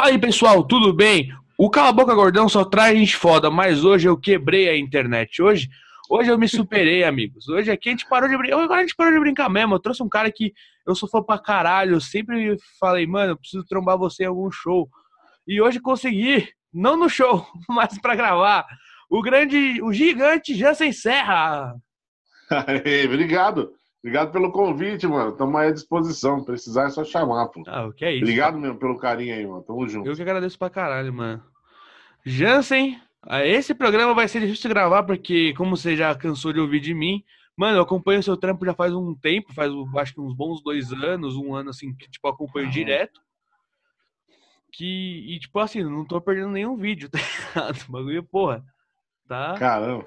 Fala aí, pessoal, tudo bem? O Cala Boca Gordão só traz gente foda, mas hoje eu quebrei a internet. Hoje, hoje eu me superei, amigos. Hoje aqui a gente parou de brincar. Agora a gente parou de brincar mesmo. Eu trouxe um cara que eu sou fã pra caralho. Eu sempre falei, mano, eu preciso trombar você em algum show. E hoje consegui, não no show, mas pra gravar. O grande, o gigante Jansen Serra. Obrigado. Obrigado pelo convite, mano. Tamo aí à disposição. Precisar é só chamar, pô. Ah, o que é isso? Obrigado mesmo pelo carinho aí, mano. Tamo junto. Eu que agradeço pra caralho, mano. Jansen, ah, esse programa vai ser difícil de gravar, porque, como você já cansou de ouvir de mim, mano, eu acompanho o seu trampo já faz um tempo, faz acho que uns bons dois anos, um ano assim, que tipo, eu acompanho direto. Que, e tipo assim, não tô perdendo nenhum vídeo, tá ligado? O bagulho, porra. Tá. Caramba.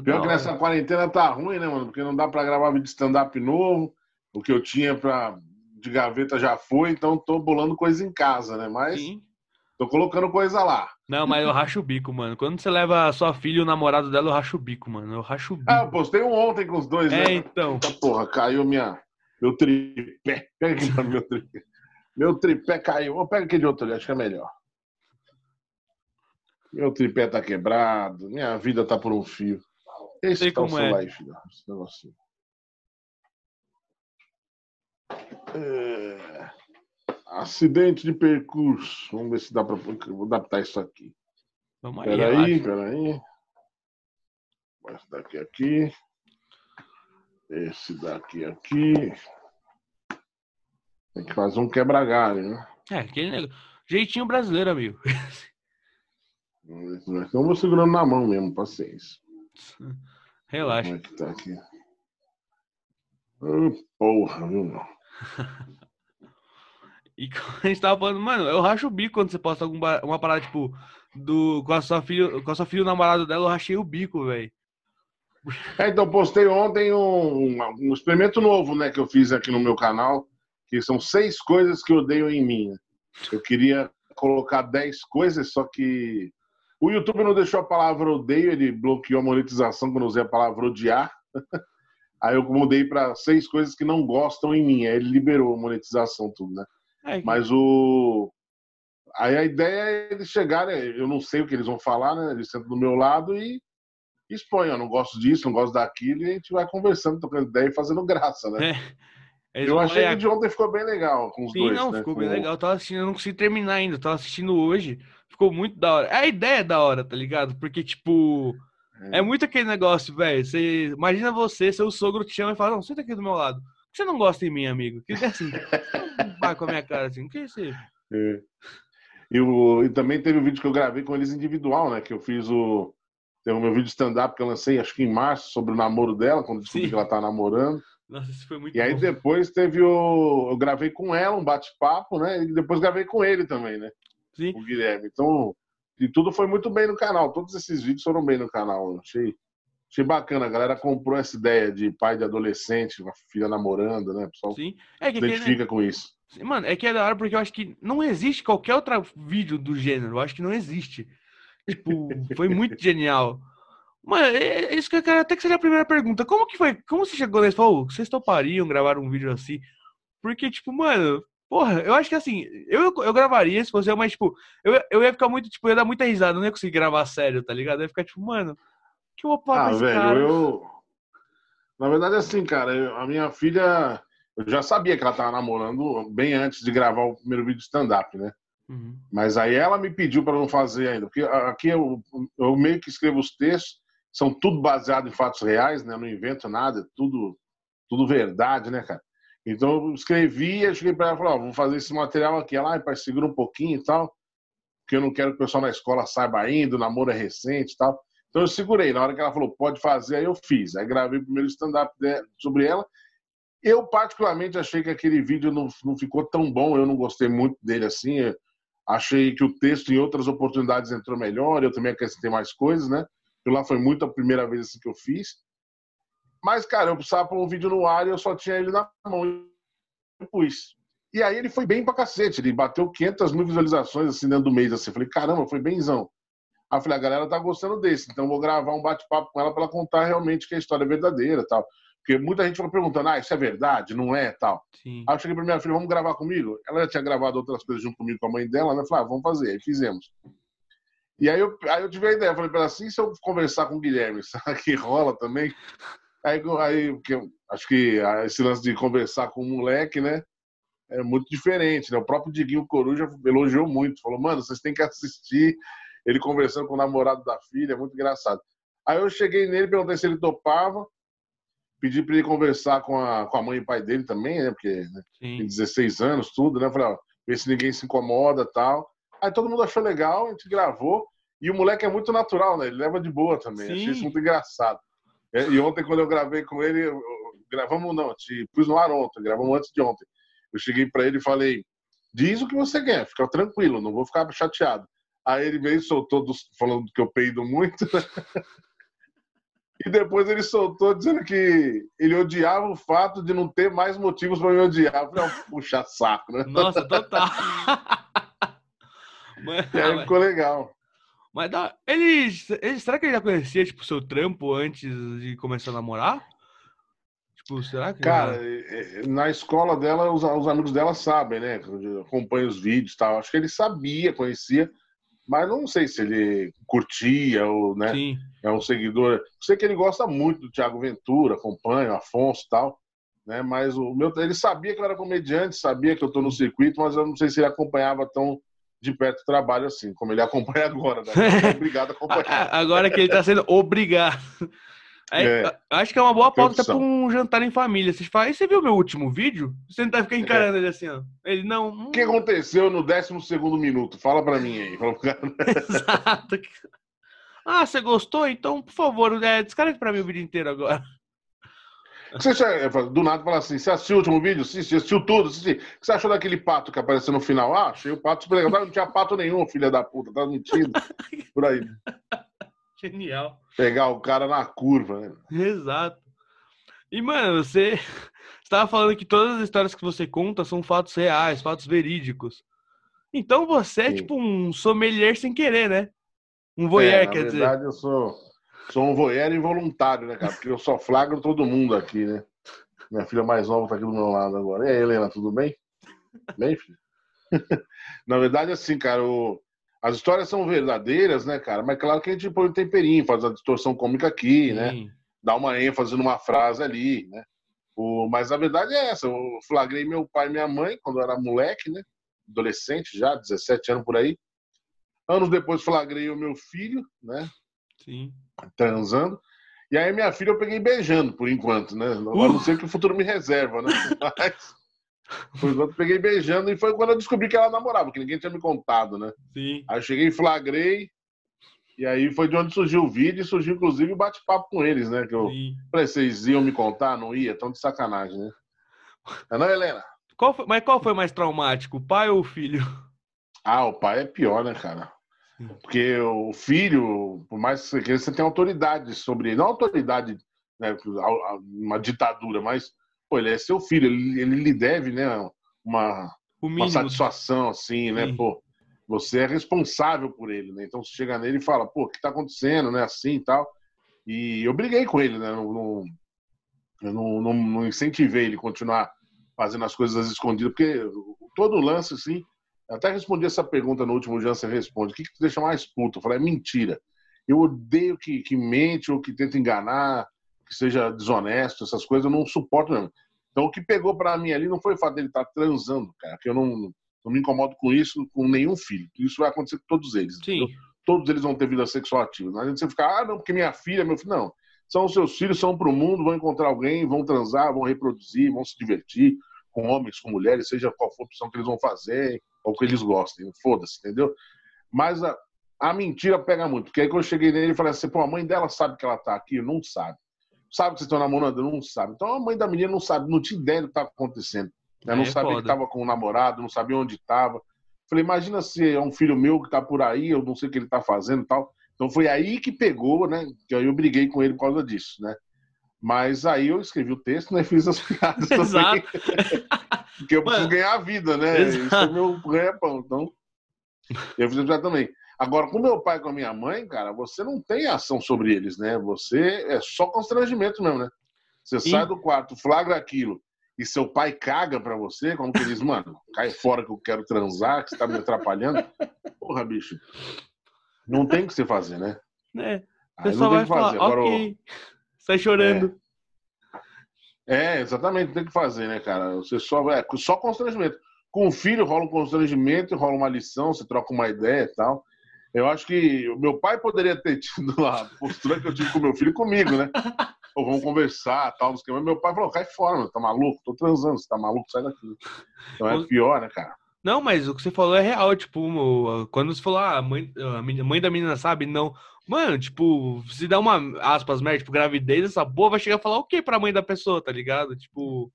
Pior que nessa quarentena tá ruim, né, mano? Porque não dá pra gravar vídeo stand-up novo. O que eu tinha pra, de gaveta já foi, então tô bolando coisa em casa, né? Mas Sim. tô colocando coisa lá. Não, mas eu racho o bico, mano. Quando você leva a sua filha e o namorado dela, eu racho o bico, mano. Eu racho o bico. Ah, eu postei um ontem com os dois, é, né? É, então. Eita porra, caiu minha... meu tripé. Pega aqui pra meu tripé. Meu tripé caiu. Pega aquele outro ali, acho que é melhor. Meu tripé tá quebrado, minha vida tá por um fio. Esse Sei como é. Life, esse negocinho. É... Acidente de percurso. Vamos ver se dá para vou adaptar isso aqui. Vamos aí. Peraí, peraí. Esse daqui aqui. Esse daqui aqui. Tem que fazer um quebra-galho, né? É, aquele negócio. Jeitinho brasileiro, amigo. Estamos segurando na mão mesmo, paciência. Relaxa. Como é que tá aqui? Oh, porra, viu, meu? e a gente tava falando, mano, eu racho o bico quando você posta alguma uma parada, tipo, do, com a sua filha, com a sua filha, o namorado dela, eu rachei o bico, velho. É, então, postei ontem um, um, experimento novo, né, que eu fiz aqui no meu canal, que são seis coisas que eu odeio em mim. Eu queria colocar dez coisas, só que o YouTube não deixou a palavra odeio, ele bloqueou a monetização quando eu usei a palavra odiar. Aí eu mudei para seis coisas que não gostam em mim. Aí ele liberou a monetização, tudo, né? É. Mas o. Aí a ideia é eles chegarem, eu não sei o que eles vão falar, né? Eles sentam do meu lado e expõem, eu não gosto disso, não gosto daquilo, e a gente vai conversando, trocando ideia e fazendo graça, né? É. Eu achei que de ontem ficou bem legal com os Sim, dois. Sim, não, né? ficou bem legal. Eu tava assistindo, eu não consegui terminar ainda, eu tava assistindo hoje. Ficou muito da hora. A ideia é da hora, tá ligado? Porque, tipo, é, é muito aquele negócio, velho. Você, imagina você, seu sogro te chama e fala, não, senta aqui do meu lado. Por que você não gosta de mim, amigo? Que é assim, vai com a minha cara assim, o que é isso? É. E, o, e também teve o vídeo que eu gravei com eles individual, né? Que eu fiz o. Tem o meu vídeo stand-up que eu lancei, acho que em março, sobre o namoro dela, quando descobri que ela tá namorando. Nossa, isso foi muito E aí depois teve o. Eu gravei com ela um bate-papo, né? E depois gravei com ele também, né? Sim. o Guilherme. Então, e tudo foi muito bem no canal. Todos esses vídeos foram bem no canal. Achei, achei bacana. A galera comprou essa ideia de pai de adolescente, uma filha namorando, né? O pessoal Sim. É que identifica com isso. Mano, é que é da hora porque eu acho que não existe qualquer outro vídeo do gênero. Eu acho que não existe. Tipo, foi muito genial. Mano, é, é isso que eu quero até que seja a primeira pergunta. Como que foi? Como você chegou nesse? Falou, vocês topariam gravar um vídeo assim? Porque, tipo, mano, Porra, eu acho que assim, eu, eu gravaria se fosse eu, mas, tipo, eu, eu ia ficar muito, tipo, eu ia dar muita risada, não ia conseguir gravar sério, tá ligado? Eu ia ficar, tipo, mano, que vou Ah, velho, cara? eu. Na verdade, assim, cara, eu, a minha filha. Eu já sabia que ela tava namorando bem antes de gravar o primeiro vídeo stand-up, né? Uhum. Mas aí ela me pediu para não fazer ainda. Porque aqui eu, eu meio que escrevo os textos, são tudo baseado em fatos reais, né? Eu não invento nada, é tudo, tudo verdade, né, cara? Então eu escrevi, eu cheguei para ela e falei, ó, vou fazer esse material aqui. Ela, pai, segura um pouquinho e tal, porque eu não quero que o pessoal na escola saiba ainda, o namoro é recente e tal. Então eu segurei. Na hora que ela falou, pode fazer, aí eu fiz. Aí gravei o primeiro stand-up sobre ela. Eu, particularmente, achei que aquele vídeo não, não ficou tão bom, eu não gostei muito dele assim. Eu achei que o texto, em outras oportunidades, entrou melhor, eu também acrescentei mais coisas, né? Porque lá foi muito a primeira vez assim, que eu fiz. Mas, cara, eu precisava pôr um vídeo no ar e eu só tinha ele na mão. Eu pus. E aí ele foi bem pra cacete. Ele bateu 500 mil visualizações assim dentro do mês. Assim. Eu falei, caramba, foi benzão. Aí eu falei, a galera tá gostando desse, então eu vou gravar um bate-papo com ela para ela contar realmente que a história é verdadeira tal. Porque muita gente ficou perguntando, ah, isso é verdade, não é, tal. Sim. Aí eu cheguei pra minha filha, vamos gravar comigo? Ela já tinha gravado outras coisas junto comigo com a mãe dela, né? Falei, ah, vamos fazer. Aí fizemos. E aí eu, aí eu tive a ideia, falei para ela assim, se eu conversar com o Guilherme, será que rola também? Aí, aí porque acho que esse lance de conversar com o moleque, né? É muito diferente, né? O próprio Diguinho Coruja elogiou muito, falou, mano, vocês têm que assistir ele conversando com o namorado da filha, é muito engraçado. Aí eu cheguei nele, perguntei se ele topava, pedi para ele conversar com a, com a mãe e pai dele também, né? Porque né, tem 16 anos, tudo, né? Falei, ó, ver se ninguém se incomoda tal. Aí todo mundo achou legal, a gente gravou. E o moleque é muito natural, né? Ele leva de boa também. Sim. Achei isso muito engraçado. É, e ontem, quando eu gravei com ele, gravamos não, te pus no ar ontem, gravamos antes de ontem. Eu cheguei para ele e falei: diz o que você quer, fica tranquilo, não vou ficar chateado. Aí ele veio e soltou, dos, falando que eu peido muito. Né? E depois ele soltou dizendo que ele odiava o fato de não ter mais motivos para me odiar. Eu falei, puxa saco, né? Nossa, total. Mas, e aí ficou legal. Mas dá, ele, ele, será que ele já conhecia, tipo, seu trampo antes de começar a namorar? Tipo, será que. Cara, já... na escola dela, os, os, amigos dela sabem, né? Acompanham os vídeos e tal. Acho que ele sabia, conhecia, mas não sei se ele curtia ou, né? Sim. É um seguidor. Sei que ele gosta muito do Thiago Ventura, acompanha, o Afonso e tal. Né, mas o meu, ele sabia que eu era comediante, sabia que eu tô no circuito, mas eu não sei se ele acompanhava tão de perto o trabalho assim, como ele acompanha agora, né? É obrigado a acompanhar. agora que ele está sendo obrigado. É, é, acho que é uma boa pauta para um jantar em família. Você fala, e você viu meu último vídeo? Você não tá ficando encarando é. ele assim, ó. Ele não. Hum... O que aconteceu no 12 minuto? Fala para mim aí. Exato. Ah, você gostou? Então, por favor, é, descarregue para mim o vídeo inteiro agora. Você já, do nada fala assim: você assistiu o último vídeo? Sim, você assistiu tudo? Assisti. O que você achou daquele pato que apareceu no final? Ah, achei o pato super legal. Não tinha pato nenhum, filha da puta, tá mentindo. Por aí. Genial. Pegar o cara na curva, né? Exato. E, mano, você estava falando que todas as histórias que você conta são fatos reais, fatos verídicos. Então você é Sim. tipo um sommelier sem querer, né? Um voyeur, é, quer dizer. Na verdade, eu sou Sou um voyeur involuntário, né, cara? Porque eu só flagro todo mundo aqui, né? Minha filha mais nova tá aqui do meu lado agora. E aí, Helena, tudo bem? Bem, filho? Na verdade, assim, cara, o... as histórias são verdadeiras, né, cara? Mas claro que a gente põe um temperinho, faz a distorção cômica aqui, né? Sim. né? Dá uma ênfase numa frase ali, né? O... Mas a verdade é essa. Eu flagrei meu pai e minha mãe quando eu era moleque, né? Adolescente já, 17 anos por aí. Anos depois flagrei o meu filho, né? Sim. Transando. E aí minha filha eu peguei beijando, por enquanto, né? Uh. A não ser que o futuro me reserva, né? Mas, por enquanto, peguei beijando e foi quando eu descobri que ela namorava, que ninguém tinha me contado, né? Sim. Aí eu cheguei e flagrei, e aí foi de onde surgiu o vídeo e surgiu, inclusive, o bate-papo com eles, né? Que eu Sim. falei, vocês iam me contar? Não ia? Tão de sacanagem, né? É não, Helena? Qual foi, mas qual foi mais traumático, o pai ou o filho? Ah, o pai é pior, né, cara? Porque o filho, por mais que você você tem autoridade sobre ele, não autoridade, né, uma ditadura, mas pô, ele é seu filho, ele, ele lhe deve, né, uma, uma satisfação, assim, né, pô, você é responsável por ele, né, então você chega nele e fala, pô, o que tá acontecendo, né, assim e tal, e eu briguei com ele, né, não, não, eu não, não, não incentivei ele a continuar fazendo as coisas escondidas, porque todo lance, assim, até respondi essa pergunta no último dia, você responde. O que, que te deixa mais puto? Eu falei, é mentira. Eu odeio que, que mente ou que tenta enganar, que seja desonesto, essas coisas, eu não suporto mesmo. Então, o que pegou para mim ali não foi o fato dele estar tá transando, cara, que eu não, não me incomodo com isso com nenhum filho. Isso vai acontecer com todos eles. Sim. Todos eles vão ter vida sexual ativa. Não adianta você ficar, ah, não, porque minha filha, meu filho. Não. São os seus filhos, são para o mundo, vão encontrar alguém, vão transar, vão reproduzir, vão se divertir com homens, com mulheres, seja qual for a opção que eles vão fazer, ou que eles gostem, foda-se, entendeu? Mas a, a mentira pega muito, porque aí quando eu cheguei nele, falei assim, pô, a mãe dela sabe que ela tá aqui? Não sabe. Sabe que vocês estão namorando? Não sabe. Então a mãe da menina não sabe, não tinha ideia do que estava acontecendo. Né? Não é sabia foda. que estava com o namorado, não sabia onde estava. Falei, imagina se é um filho meu que está por aí, eu não sei o que ele está fazendo e tal. Então foi aí que pegou, né? Que aí eu briguei com ele por causa disso, né? Mas aí eu escrevi o texto, né? Fiz as piadas Exato. Porque eu preciso ganhar a vida, né? Exato. Isso é meu ganha-pão. Então, eu fiz a também. Agora, com meu pai e com a minha mãe, cara, você não tem ação sobre eles, né? Você é só constrangimento mesmo, né? Você Sim. sai do quarto, flagra aquilo, e seu pai caga pra você, como que diz, mano, cai fora que eu quero transar, que você tá me atrapalhando. Porra, bicho. Não tem o que você fazer, né? É. O pessoal vai falar, Agora, ok. Sai chorando. É. é. exatamente, tem que fazer, né, cara? Você só, é, só constrangimento. Com o filho rola um constrangimento, rola uma lição, você troca uma ideia e tal. Eu acho que o meu pai poderia ter tido a postura que eu tive com meu filho comigo, né? Ou vamos conversar, tal, mas meu pai falou, cai fora, mano, tá maluco? Tô transando, você tá maluco? Sai daqui. Então é pior, né, cara? Não, mas o que você falou é real, tipo, quando você falou, ah, a mãe, a mãe da menina sabe, não. Mano, tipo, se dá uma, aspas, merda, tipo, gravidez, essa boa vai chegar a falar o quê pra mãe da pessoa, tá ligado? Tipo...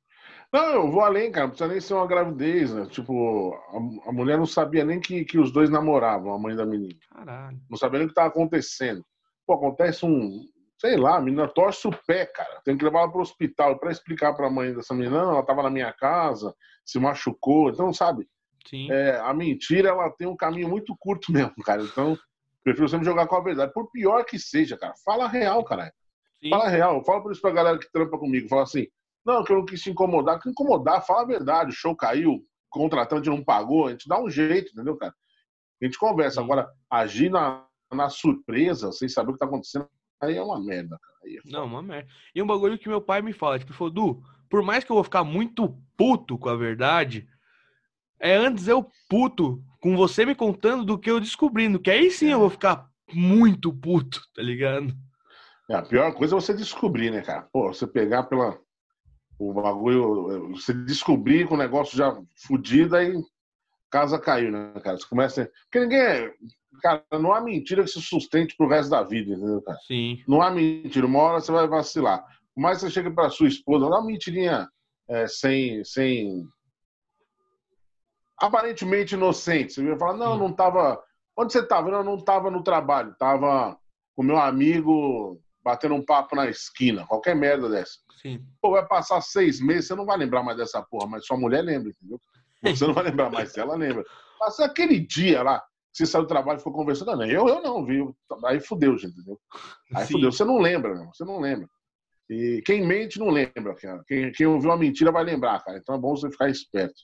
Não, eu vou além, cara, não precisa nem ser uma gravidez, né? Tipo, a, a mulher não sabia nem que, que os dois namoravam, a mãe da menina. Caralho. Não sabia nem o que tava acontecendo. Pô, acontece um, sei lá, a menina torce o pé, cara. Tem que levar ela pro hospital para explicar pra mãe dessa menina, não, ela tava na minha casa, se machucou, então, sabe? É, a mentira ela tem um caminho muito curto mesmo, cara. Então, prefiro sempre jogar com a verdade. Por pior que seja, cara. Fala real, cara. Fala real. Fala por isso pra galera que trampa comigo. Fala assim, não, que eu não quis te incomodar. Que incomodar, fala a verdade. O show caiu, o contratante não pagou. A gente dá um jeito, entendeu, cara? A gente conversa. Agora, agir na, na surpresa, sem saber o que tá acontecendo, aí é uma merda, cara. É não, uma merda. E um bagulho que meu pai me fala, tipo, falou, Du, por mais que eu vou ficar muito puto com a verdade, é antes eu puto com você me contando do que eu descobrindo. Que aí sim eu vou ficar muito puto, tá ligado? É, a pior coisa é você descobrir, né, cara? Pô, você pegar pela. O bagulho. Você descobrir com o negócio já fudido, aí casa caiu, né, cara? Você começa. Porque ninguém é. Cara, não há mentira que se sustente pro resto da vida, entendeu, cara? Sim. Não há mentira. Uma hora você vai vacilar. Mas você chega pra sua esposa, não há mentirinha é, sem, sem aparentemente inocente. Você ia falar, não, não estava. Onde você estava? Não, não estava no trabalho. Estava com meu amigo batendo um papo na esquina. Qualquer merda dessa. Sim. Pô, vai passar seis meses, você não vai lembrar mais dessa porra, mas sua mulher lembra, entendeu? Você não vai lembrar mais dela, lembra. Passa aquele dia lá, você saiu do trabalho e ficou conversando. Não, eu, eu não, viu? Aí fudeu, gente, entendeu? Aí Sim. fudeu. Você não lembra, não. Você não lembra. E quem mente não lembra, cara. Quem, quem ouviu uma mentira vai lembrar, cara. Então é bom você ficar esperto.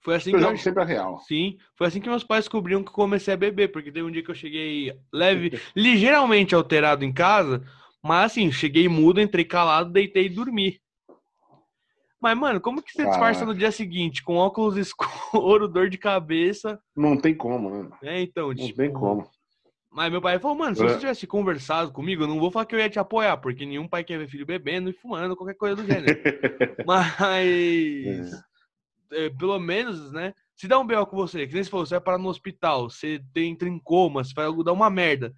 Foi assim que eu sempre a real. Sim, foi assim que meus pais descobriram que eu comecei a beber, porque teve um dia que eu cheguei leve, ligeiramente alterado em casa, mas assim, cheguei mudo, entrei calado, deitei e dormi. Mas, mano, como que você Caraca. disfarça no dia seguinte com óculos escuro, dor de cabeça? Não tem como, né? É, então, Não tipo... tem como. Mas meu pai falou, mano, se é. você tivesse conversado comigo, eu não vou falar que eu ia te apoiar, porque nenhum pai quer ver filho bebendo e fumando, qualquer coisa do gênero. Mas... É é, pelo menos, né? Se dá um B.O. com você, que nem se falou, você vai parar no hospital, você tem, entra em coma, você vai dar uma merda.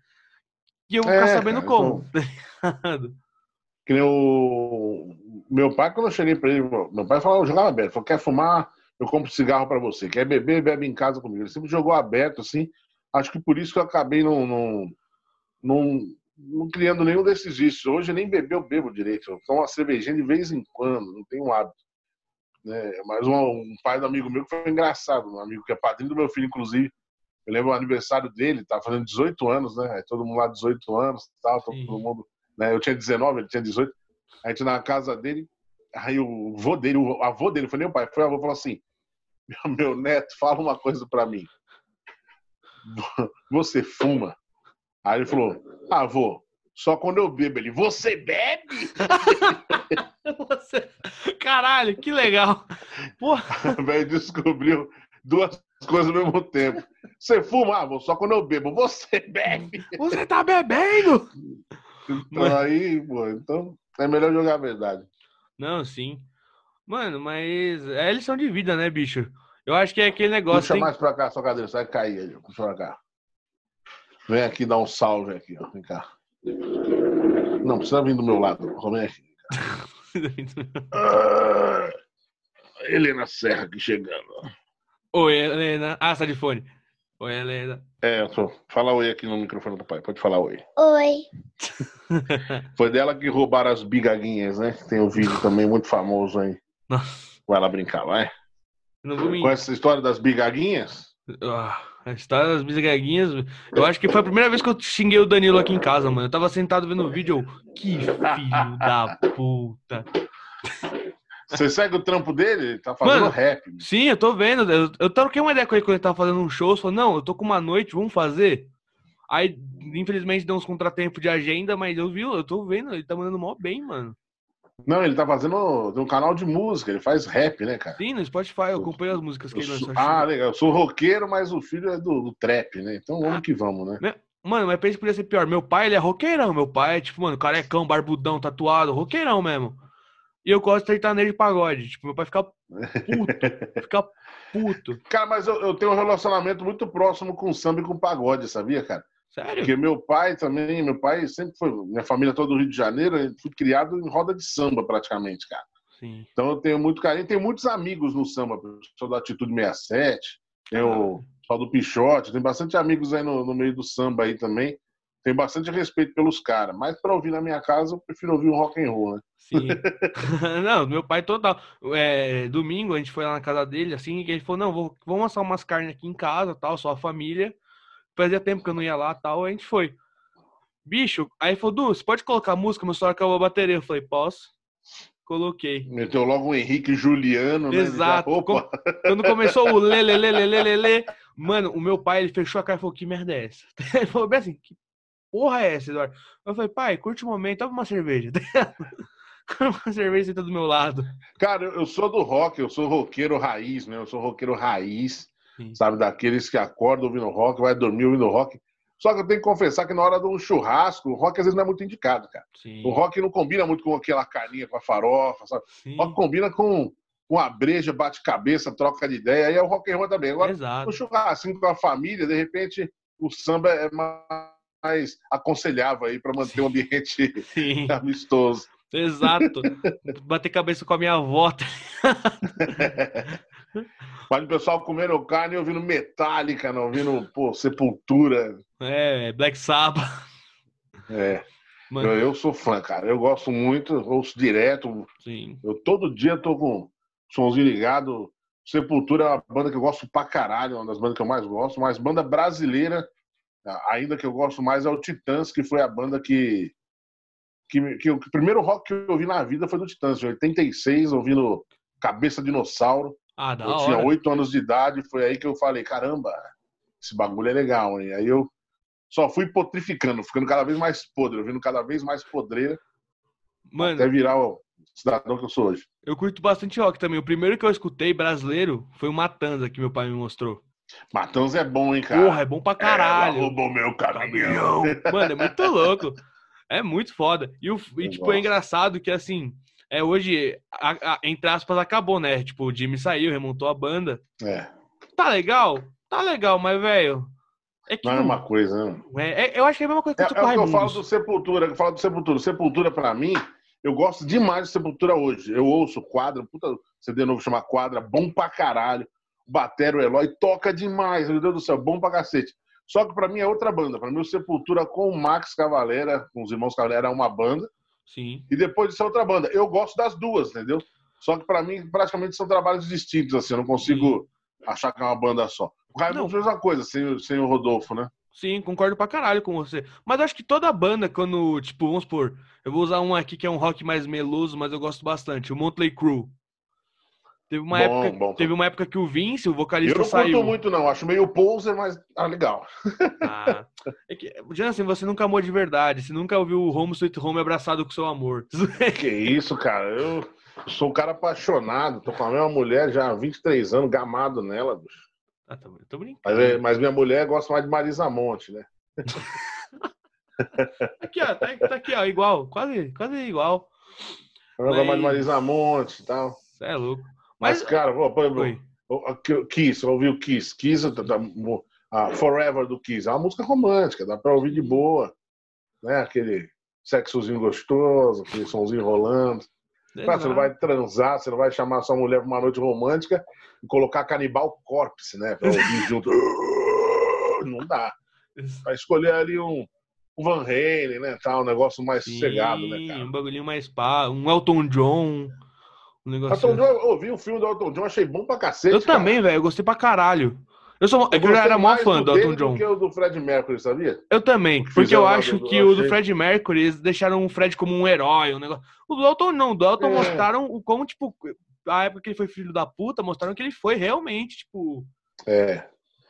E eu vou ficar é, sabendo cara, como, então... Que nem o meu pai, quando eu cheguei pra ele, meu pai falou, eu jogava aberto, falou, quer fumar, eu compro cigarro para você. Quer beber, bebe em casa comigo. Ele sempre jogou aberto, assim. Acho que por isso que eu acabei não, não, não, não criando nenhum desses vícios. Hoje nem beber eu bebo direito. Eu tomo uma cervejinha de vez em quando, não tenho um hábito. Né? Mas um, um, pai do amigo meu que foi engraçado, um amigo que é padrinho do meu filho, inclusive. Eu lembro o aniversário dele, tava fazendo 18 anos, né? Aí todo mundo lá 18 anos, tal, todo mundo. Né? Eu tinha 19, ele tinha 18. A gente na casa dele, aí o avô dele, o avô dele, foi nem o pai, foi o avô falou assim: meu, meu neto, fala uma coisa pra mim. Você fuma? Aí ele falou: ah, avô, só quando eu bebo. Ele, você bebe? você... Caralho, que legal. Porra. velho descobriu duas coisas ao mesmo tempo. Você fuma, ah, só quando eu bebo. Você bebe. Você tá bebendo? Então aí, pô, então é melhor jogar a verdade. Não, sim. Mano, mas é lição de vida, né, bicho? Eu acho que é aquele negócio. Puxa tem... mais pra cá, sua cadeira, você vai cair aí. Puxa pra cá. Vem aqui dar um salve aqui, ó. Vem cá. Não, precisa vir do meu lado. Aqui. ah, Helena Serra aqui chegando. Oi, Helena. Ah, está de fone. Oi, Helena. É, eu tô. Fala oi aqui no microfone do pai. Pode falar oi. Oi. Foi dela que roubaram as bigaguinhas, né? Tem um vídeo também muito famoso aí. Nossa. Vai lá brincar, vai. Não vou. Conhece essa história das bigaguinhas? Ah, a história das bigaguinhas. Eu acho que foi a primeira vez que eu xinguei o Danilo aqui em casa, mano. Eu tava sentado vendo o vídeo. Eu, que filho da puta. Você segue o trampo dele? Ele tá fazendo Mano, rap. Sim, eu tô vendo. Eu, eu troquei uma ideia com ele quando ele tava fazendo um show. Falou, não, eu tô com uma noite, vamos fazer. Aí, infelizmente, deu uns contratempos de agenda, mas eu vi, eu tô vendo, ele tá mandando mó bem, mano. Não, ele tá fazendo um canal de música, ele faz rap, né, cara? Sim, no Spotify, eu acompanho as músicas que ele lançou. Ah, legal. Eu sou roqueiro, mas o filho é do, do trap, né? Então vamos ah, que vamos, né? Mano, mas pensa que podia ser pior. Meu pai, ele é roqueirão. Meu pai é, tipo, mano, carecão, barbudão, tatuado, roqueirão mesmo. E eu gosto de sertanejo de pagode. Tipo, meu pai fica puto. fica puto. Cara, mas eu, eu, tenho um relacionamento muito próximo com samba e com pagode, sabia, cara? Sério? Porque meu pai também, meu pai sempre foi, minha família toda do Rio de Janeiro, eu fui criado em roda de samba praticamente, cara. Sim. Então eu tenho muito carinho, tenho muitos amigos no samba, sou da Atitude 67, tem o pessoal do Pichote, tem bastante amigos aí no, no meio do samba aí também. Tenho bastante respeito pelos caras, mas para ouvir na minha casa eu prefiro ouvir um rock and roll, né? Sim. não, meu pai total. É, domingo a gente foi lá na casa dele, assim, e ele falou: não, vou, vamos assar umas carnes aqui em casa, tal, só a família. Fazia tempo que eu não ia lá, tal, a gente foi. Bicho, aí falou: Du, você pode colocar música? Meu celular acabou a bateria. Eu falei: posso. Coloquei. Meteu logo o Henrique Juliano, né? Exato. Já, Quando começou o lê, mano, o meu pai, ele fechou a cara e falou, que merda é essa? Ele falou bem assim, que porra é essa, Eduardo? Eu falei, pai, curte um momento, toma uma cerveja. uma cerveja senta do meu lado. Cara, eu sou do rock, eu sou roqueiro raiz, né? Eu sou roqueiro raiz, Sim. sabe? Daqueles que acordam ouvindo rock, vai dormir ouvindo rock. Só que eu tenho que confessar que na hora do churrasco, o rock às vezes não é muito indicado, cara. Sim. O rock não combina muito com aquela carninha com a farofa, sabe? Sim. O rock combina com, com a breja, bate-cabeça, troca de ideia, aí é o rock and roll também. Agora, Exato. no churrasco com a família, de repente, o samba é mais aconselhável aí para manter o um ambiente amistoso. Exato. Bater cabeça com a minha avó. Mas o pessoal comendo carne ouvindo Metallica, não ouvindo pô, Sepultura. É, Black Sabbath. É. Eu, eu, sou fã, cara. Eu gosto muito, ouço direto. Sim. Eu todo dia tô com o somzinho ligado. Sepultura é uma banda que eu gosto pra caralho, uma das bandas que eu mais gosto, mas banda brasileira, ainda que eu gosto mais, é o Titãs, que foi a banda que. que, que o primeiro rock que eu ouvi na vida foi do Titãs, em 86, ouvindo Cabeça Dinossauro. Ah, da eu hora. tinha oito anos de idade, foi aí que eu falei, caramba, esse bagulho é legal, hein? Aí eu só fui potrificando, ficando cada vez mais podre, vindo cada vez mais podreira. Mano, até virar o cidadão que eu sou hoje. Eu curto bastante rock também. O primeiro que eu escutei brasileiro foi o Matanza, que meu pai me mostrou. Matanza é bom, hein, cara? Porra, é bom pra caralho. Ela roubou meu caminhão. Mano, é muito louco. É muito foda. E, o, e tipo, é engraçado que, assim, é, hoje, a, a, entre aspas, acabou, né? Tipo, o Jimmy saiu, remontou a banda. É. Tá legal? Tá legal, mas, velho. É que não, é uma coisa, né? É, é, eu acho que é a mesma coisa que é, é o que eu falo do Sepultura, eu falo do Sepultura. Sepultura, pra mim, eu gosto demais de Sepultura hoje. Eu ouço quadra, puta CD novo chama Quadra, bom pra caralho. Batero o Eloy toca demais, meu Deus do céu, bom pra cacete. Só que pra mim é outra banda. Pra mim, o Sepultura com o Max Cavalera, com os irmãos Cavalera, é uma banda. Sim. E depois disso é outra banda. Eu gosto das duas, entendeu? Só que para mim, praticamente são trabalhos distintos, assim. Eu não consigo Sim. achar que é uma banda só. O Raimundo fez uma coisa, sem, sem o Rodolfo, né? Sim, concordo pra caralho com você. Mas acho que toda banda, quando, tipo, vamos supor, eu vou usar um aqui que é um rock mais meloso, mas eu gosto bastante, o Motley Crue. Teve uma, bom, época, bom, teve uma época que o Vince, o vocalista, saiu. Eu não saiu. curto muito, não. Acho meio poser, mas ah, legal. Ah, é que, Jansen, você nunca amou de verdade. Você nunca ouviu o Home Sweet Home abraçado com seu amor. Que isso, cara. Eu sou um cara apaixonado. Tô com a mesma mulher já há 23 anos, gamado nela, bicho. Ah, tô, tô brincando. Mas, é, mas, minha mulher gosta mais de Marisa Monte, né? aqui, ó. Tá, tá, aqui, ó. Igual. Quase, quase igual. Eu mas... mais de Marisa Monte e tal. Você é louco. Mas, Mas cara, exemplo, Kiss, ouviu Kiss, Kiss, a Forever do Kiss, é uma música romântica, dá pra ouvir de boa, né? Aquele sexozinho gostoso, aquele somzinho rolando. Claro, você não vai transar, você não vai chamar sua mulher para uma noite romântica e colocar Canibal Corpse, né? Pra ouvir junto. Não dá. Vai escolher ali um, um Van Halen, né? Tal, um negócio mais Sim, sossegado, né, cara? Um bagulhinho mais pá, um Elton John. Um negócio... Elton John, eu ouvi o filme do Elton John, achei bom pra cacete. Eu cara. também, velho, eu gostei pra caralho. Eu, sou, eu, eu era mó fã do Elton John. Do que o do Fred Mercury, sabia? Eu também, porque eu acho do, que eu o do Fred Mercury, eles deixaram o Fred como um herói, um negócio. O do Elton não, o do Elton é. mostraram o como, tipo, a época que ele foi filho da puta, mostraram que ele foi realmente, tipo. É.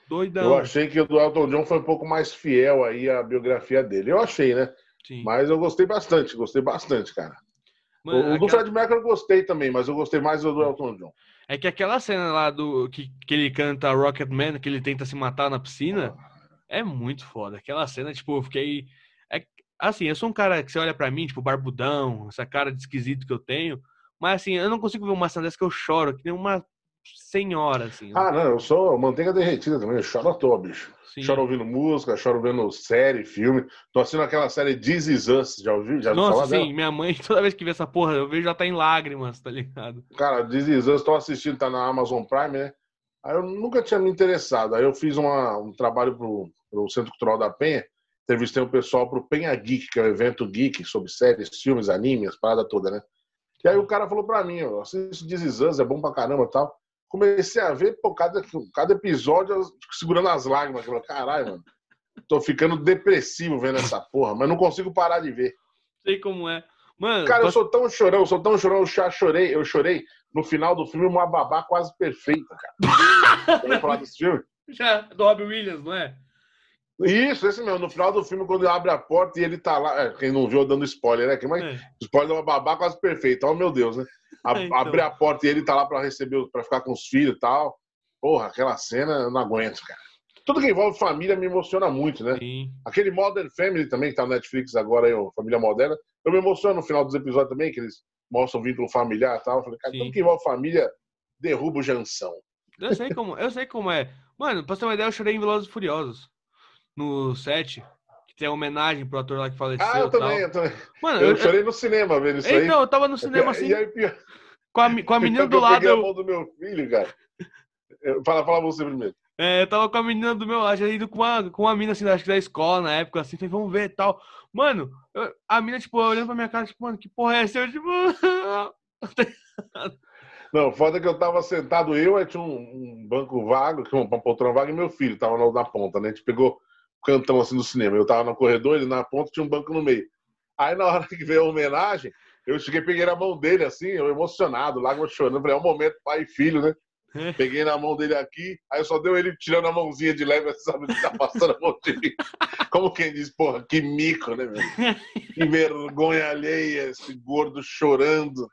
Doidão. Eu achei que o do Elton John foi um pouco mais fiel aí à biografia dele. Eu achei, né? Sim. Mas eu gostei bastante, gostei bastante, cara. Mano, o, aquela... do Fred Mercury eu gostei também, mas eu gostei mais do, Elton John. É que aquela cena lá do que, que ele canta Rocket Man, que ele tenta se matar na piscina, é muito foda. Aquela cena, tipo, eu fiquei. É, assim, eu sou um cara que você olha para mim, tipo, barbudão, essa cara de esquisito que eu tenho. Mas assim, eu não consigo ver uma cena dessa que eu choro, que nem uma senhora, assim. Ah, não, eu sou manteiga derretida também, eu choro à toa, bicho. Sim. Choro ouvindo música, choro vendo série, filme. Tô assistindo aquela série This Is Us, já ouviu? Já Nossa, sim, dela? minha mãe, toda vez que vê essa porra, eu vejo já tá em lágrimas, tá ligado? Cara, This Is Us, tô assistindo, tá na Amazon Prime, né? Aí eu nunca tinha me interessado. Aí eu fiz uma, um trabalho pro, pro Centro Cultural da Penha, entrevistei o um pessoal pro Penha Geek, que é um evento geek sobre séries, filmes, animes, parada toda, né? E aí o cara falou pra mim, ó, assiste This Is Us, é bom pra caramba e tal comecei a ver, pô, cada, cada episódio eu segurando as lágrimas. Eu falei, caralho, mano, tô ficando depressivo vendo essa porra, mas não consigo parar de ver. Sei como é. Mano, cara, eu sou tão chorão, sou tão chorão, eu já chorei, eu chorei no final do filme uma babá quase perfeita, cara. Vamos falar desse filme? Já, do Robbie Williams, não é? Isso, esse mesmo. No final do filme, quando ele abre a porta e ele tá lá. É, quem não viu, dando spoiler, né? Mas é. spoiler é uma babá quase perfeita. Oh, meu Deus, né? A, então. Abre a porta e ele tá lá pra receber, pra ficar com os filhos e tal. Porra, aquela cena eu não aguento, cara. Tudo que envolve família me emociona muito, né? Sim. Aquele Modern Family também, que tá no Netflix agora, aí, Família Moderna. Eu me emociono no final dos episódios também, que eles mostram o vínculo familiar e tal. Eu falei, cara, Sim. tudo que envolve família derruba o Jansão. Eu sei como, eu sei como é. Mano, pra você ter uma ideia, eu chorei em Velozes e Furiosos no set, que tem a homenagem pro ator lá que faleceu. Ah, eu também, eu também. Mano, eu, eu chorei no cinema vendo isso então, aí. Então, eu tava no cinema assim. Aí, com a, com a menina do lado. Eu a mão do meu filho, cara. Fala, fala você primeiro. É, eu tava com a menina do meu lado, ido com uma, com uma mina assim, acho que da escola na época, assim, falei, vamos ver e tal. Mano, eu, a mina, tipo, olhando pra minha cara, tipo, mano, que porra é essa? Eu, tipo. Não, foda é que eu tava sentado, eu, aí tinha um, um banco vago, uma poltrona vaga, e meu filho tava na, na ponta, né? A gente pegou cantão assim no cinema. Eu tava no corredor, ele na ponta tinha um banco no meio. Aí na hora que veio a homenagem, eu cheguei, peguei na mão dele assim, eu emocionado, lágrima chorando. Falei, é um momento pai e filho, né? Peguei na mão dele aqui, aí só deu ele tirando a mãozinha de leve, sabe, ele tá passando a mão dele. Como quem diz, porra, que mico, né, meu? Que vergonha alheia, esse gordo chorando.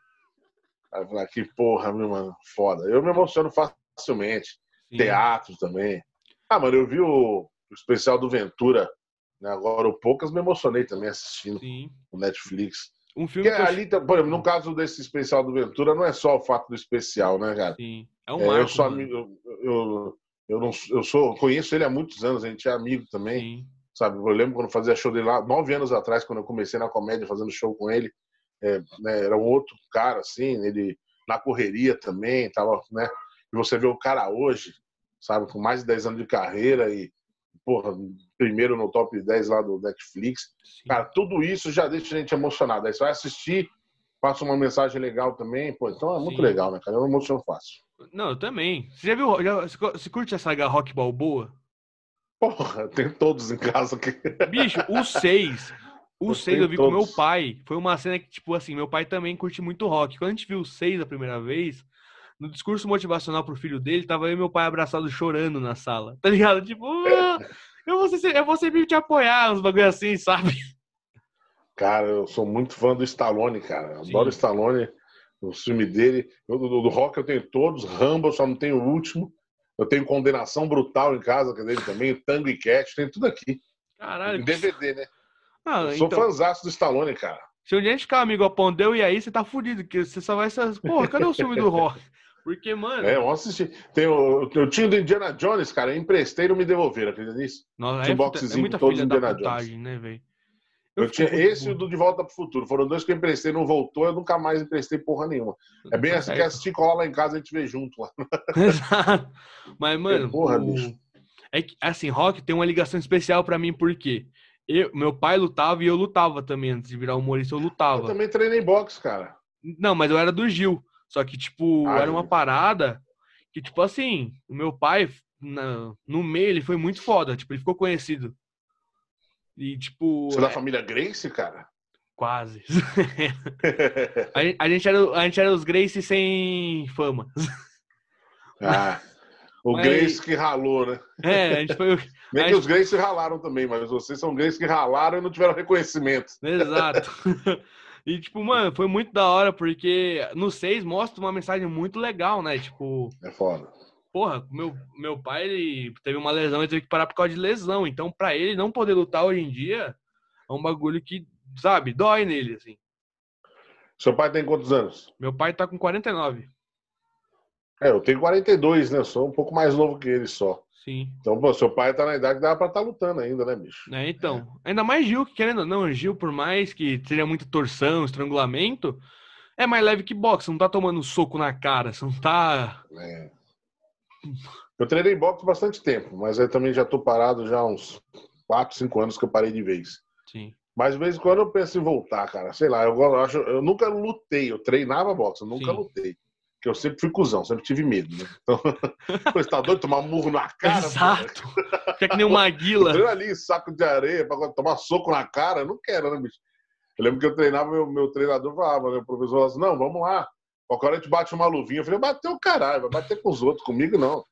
Aí eu falei, ah, que porra, meu mano, foda. Eu me emociono facilmente. Sim. Teatro também. Ah, mano, eu vi o, o especial do Ventura, né? agora o Poucas, me emocionei também assistindo Sim. o Netflix. Um filme que, que ali, eu... por exemplo, no caso desse especial do Ventura, não é só o fato do especial, né, cara? Sim. É um é, eu sou amigo, eu, eu, eu, não, eu sou, conheço ele há muitos anos, a gente é amigo também. Sim. Sabe, eu lembro quando fazia show dele lá, nove anos atrás, quando eu comecei na comédia fazendo show com ele, é, né, era um outro cara, assim, ele na correria também, tava, né? E você vê o cara hoje, sabe, com mais de 10 anos de carreira e porra, primeiro no top 10 lá do Netflix. Sim. Cara, tudo isso já deixa a gente emocionado. Aí você vai assistir, passa uma mensagem legal também, pô, então é muito Sim. legal, né, cara? Eu não emociono fácil. Não, eu também. Você já viu, já, você curte a saga Rock Balboa? Porra, tem todos em casa aqui. Bicho, o 6. O 6 eu vi todos. com meu pai. Foi uma cena que, tipo assim, meu pai também curte muito rock. Quando a gente viu o 6 a primeira vez, no discurso motivacional pro filho dele, tava eu e meu pai abraçados chorando na sala. Tá ligado? Tipo, ah, eu, vou ser, eu vou sempre te apoiar, uns bagulho assim, sabe? Cara, eu sou muito fã do Stallone, cara. Sim. Adoro o Stallone, o filme dele. Eu, do, do, rock eu tenho todos, Rambo, só não tenho o último. Eu tenho Condenação Brutal em casa, que é dele também, Tango e Cat, tem tudo aqui. Caralho. Em DVD, né? Ah, eu sou então... fãzaço do Stallone, cara. Se um dia a gente ficar amigo apondeu e aí você tá fudido, que você só vai. Porra, cadê o filme do rock? Porque, mano. É, vamos assistir. Tem o, eu tinha do Indiana Jones, cara, eu emprestei e não me devolveram, acredita nisso? Nossa, tinha é, um boxezinho é muita Indiana da Jones. né, velho? Eu, eu tinha esse e o do De Volta pro Futuro. Foram dois que eu emprestei, não voltou, eu nunca mais emprestei porra nenhuma. É bem assim que assistir colar lá em casa a gente vê junto lá. Exato. Mas, mano. É, porra, o... bicho. É que, assim, rock tem uma ligação especial para mim, porque eu, meu pai lutava e eu lutava também. Antes de virar humorista, eu lutava. Eu também treinei boxe, cara. Não, mas eu era do Gil. Só que, tipo, era uma parada que, tipo assim, o meu pai na, no meio ele foi muito foda, tipo, ele ficou conhecido. E, tipo. Você é da família Grace, cara? Quase. a, gente, a, gente era, a gente era os Grace sem fama. Ah, o mas... Grace que ralou, né? É, a gente foi. Nem que gente... os Grace ralaram também, mas vocês são Grace que ralaram e não tiveram reconhecimento. Exato. E, tipo, mano, foi muito da hora, porque no 6 mostra uma mensagem muito legal, né? Tipo. É foda. Porra, meu, meu pai ele teve uma lesão e teve que parar por causa de lesão. Então, pra ele não poder lutar hoje em dia, é um bagulho que, sabe, dói nele, assim. Seu pai tem quantos anos? Meu pai tá com 49. É, eu tenho 42, né? Eu sou um pouco mais novo que ele só. Sim. Então, pô, seu pai tá na idade que dá pra estar tá lutando ainda, né, bicho? É, então. Ainda mais Gil, que querendo ou não, Gil, por mais que seja muita torção, estrangulamento, é mais leve que boxe. Não tá tomando soco na cara, você não tá. É. Eu treinei boxe bastante tempo, mas eu também já tô parado já há uns 4, 5 anos que eu parei de vez. Sim. Mas de vez em quando eu penso em voltar, cara. Sei lá, eu, eu acho, eu nunca lutei, eu treinava boxe, eu nunca Sim. lutei que eu sempre fui cuzão, sempre tive medo, né? Então, você tá doido tomar murro na cara? Exato. Fica que nem uma aguila. Eu ali, saco de areia, pra tomar soco na cara, eu não quero, né, bicho? Eu lembro que eu treinava, meu, meu treinador falava, né, o professor falava assim, não, vamos lá. Qualquer hora a gente bate uma luvinha. Eu falei, bateu o caralho, vai bater com os outros, comigo não.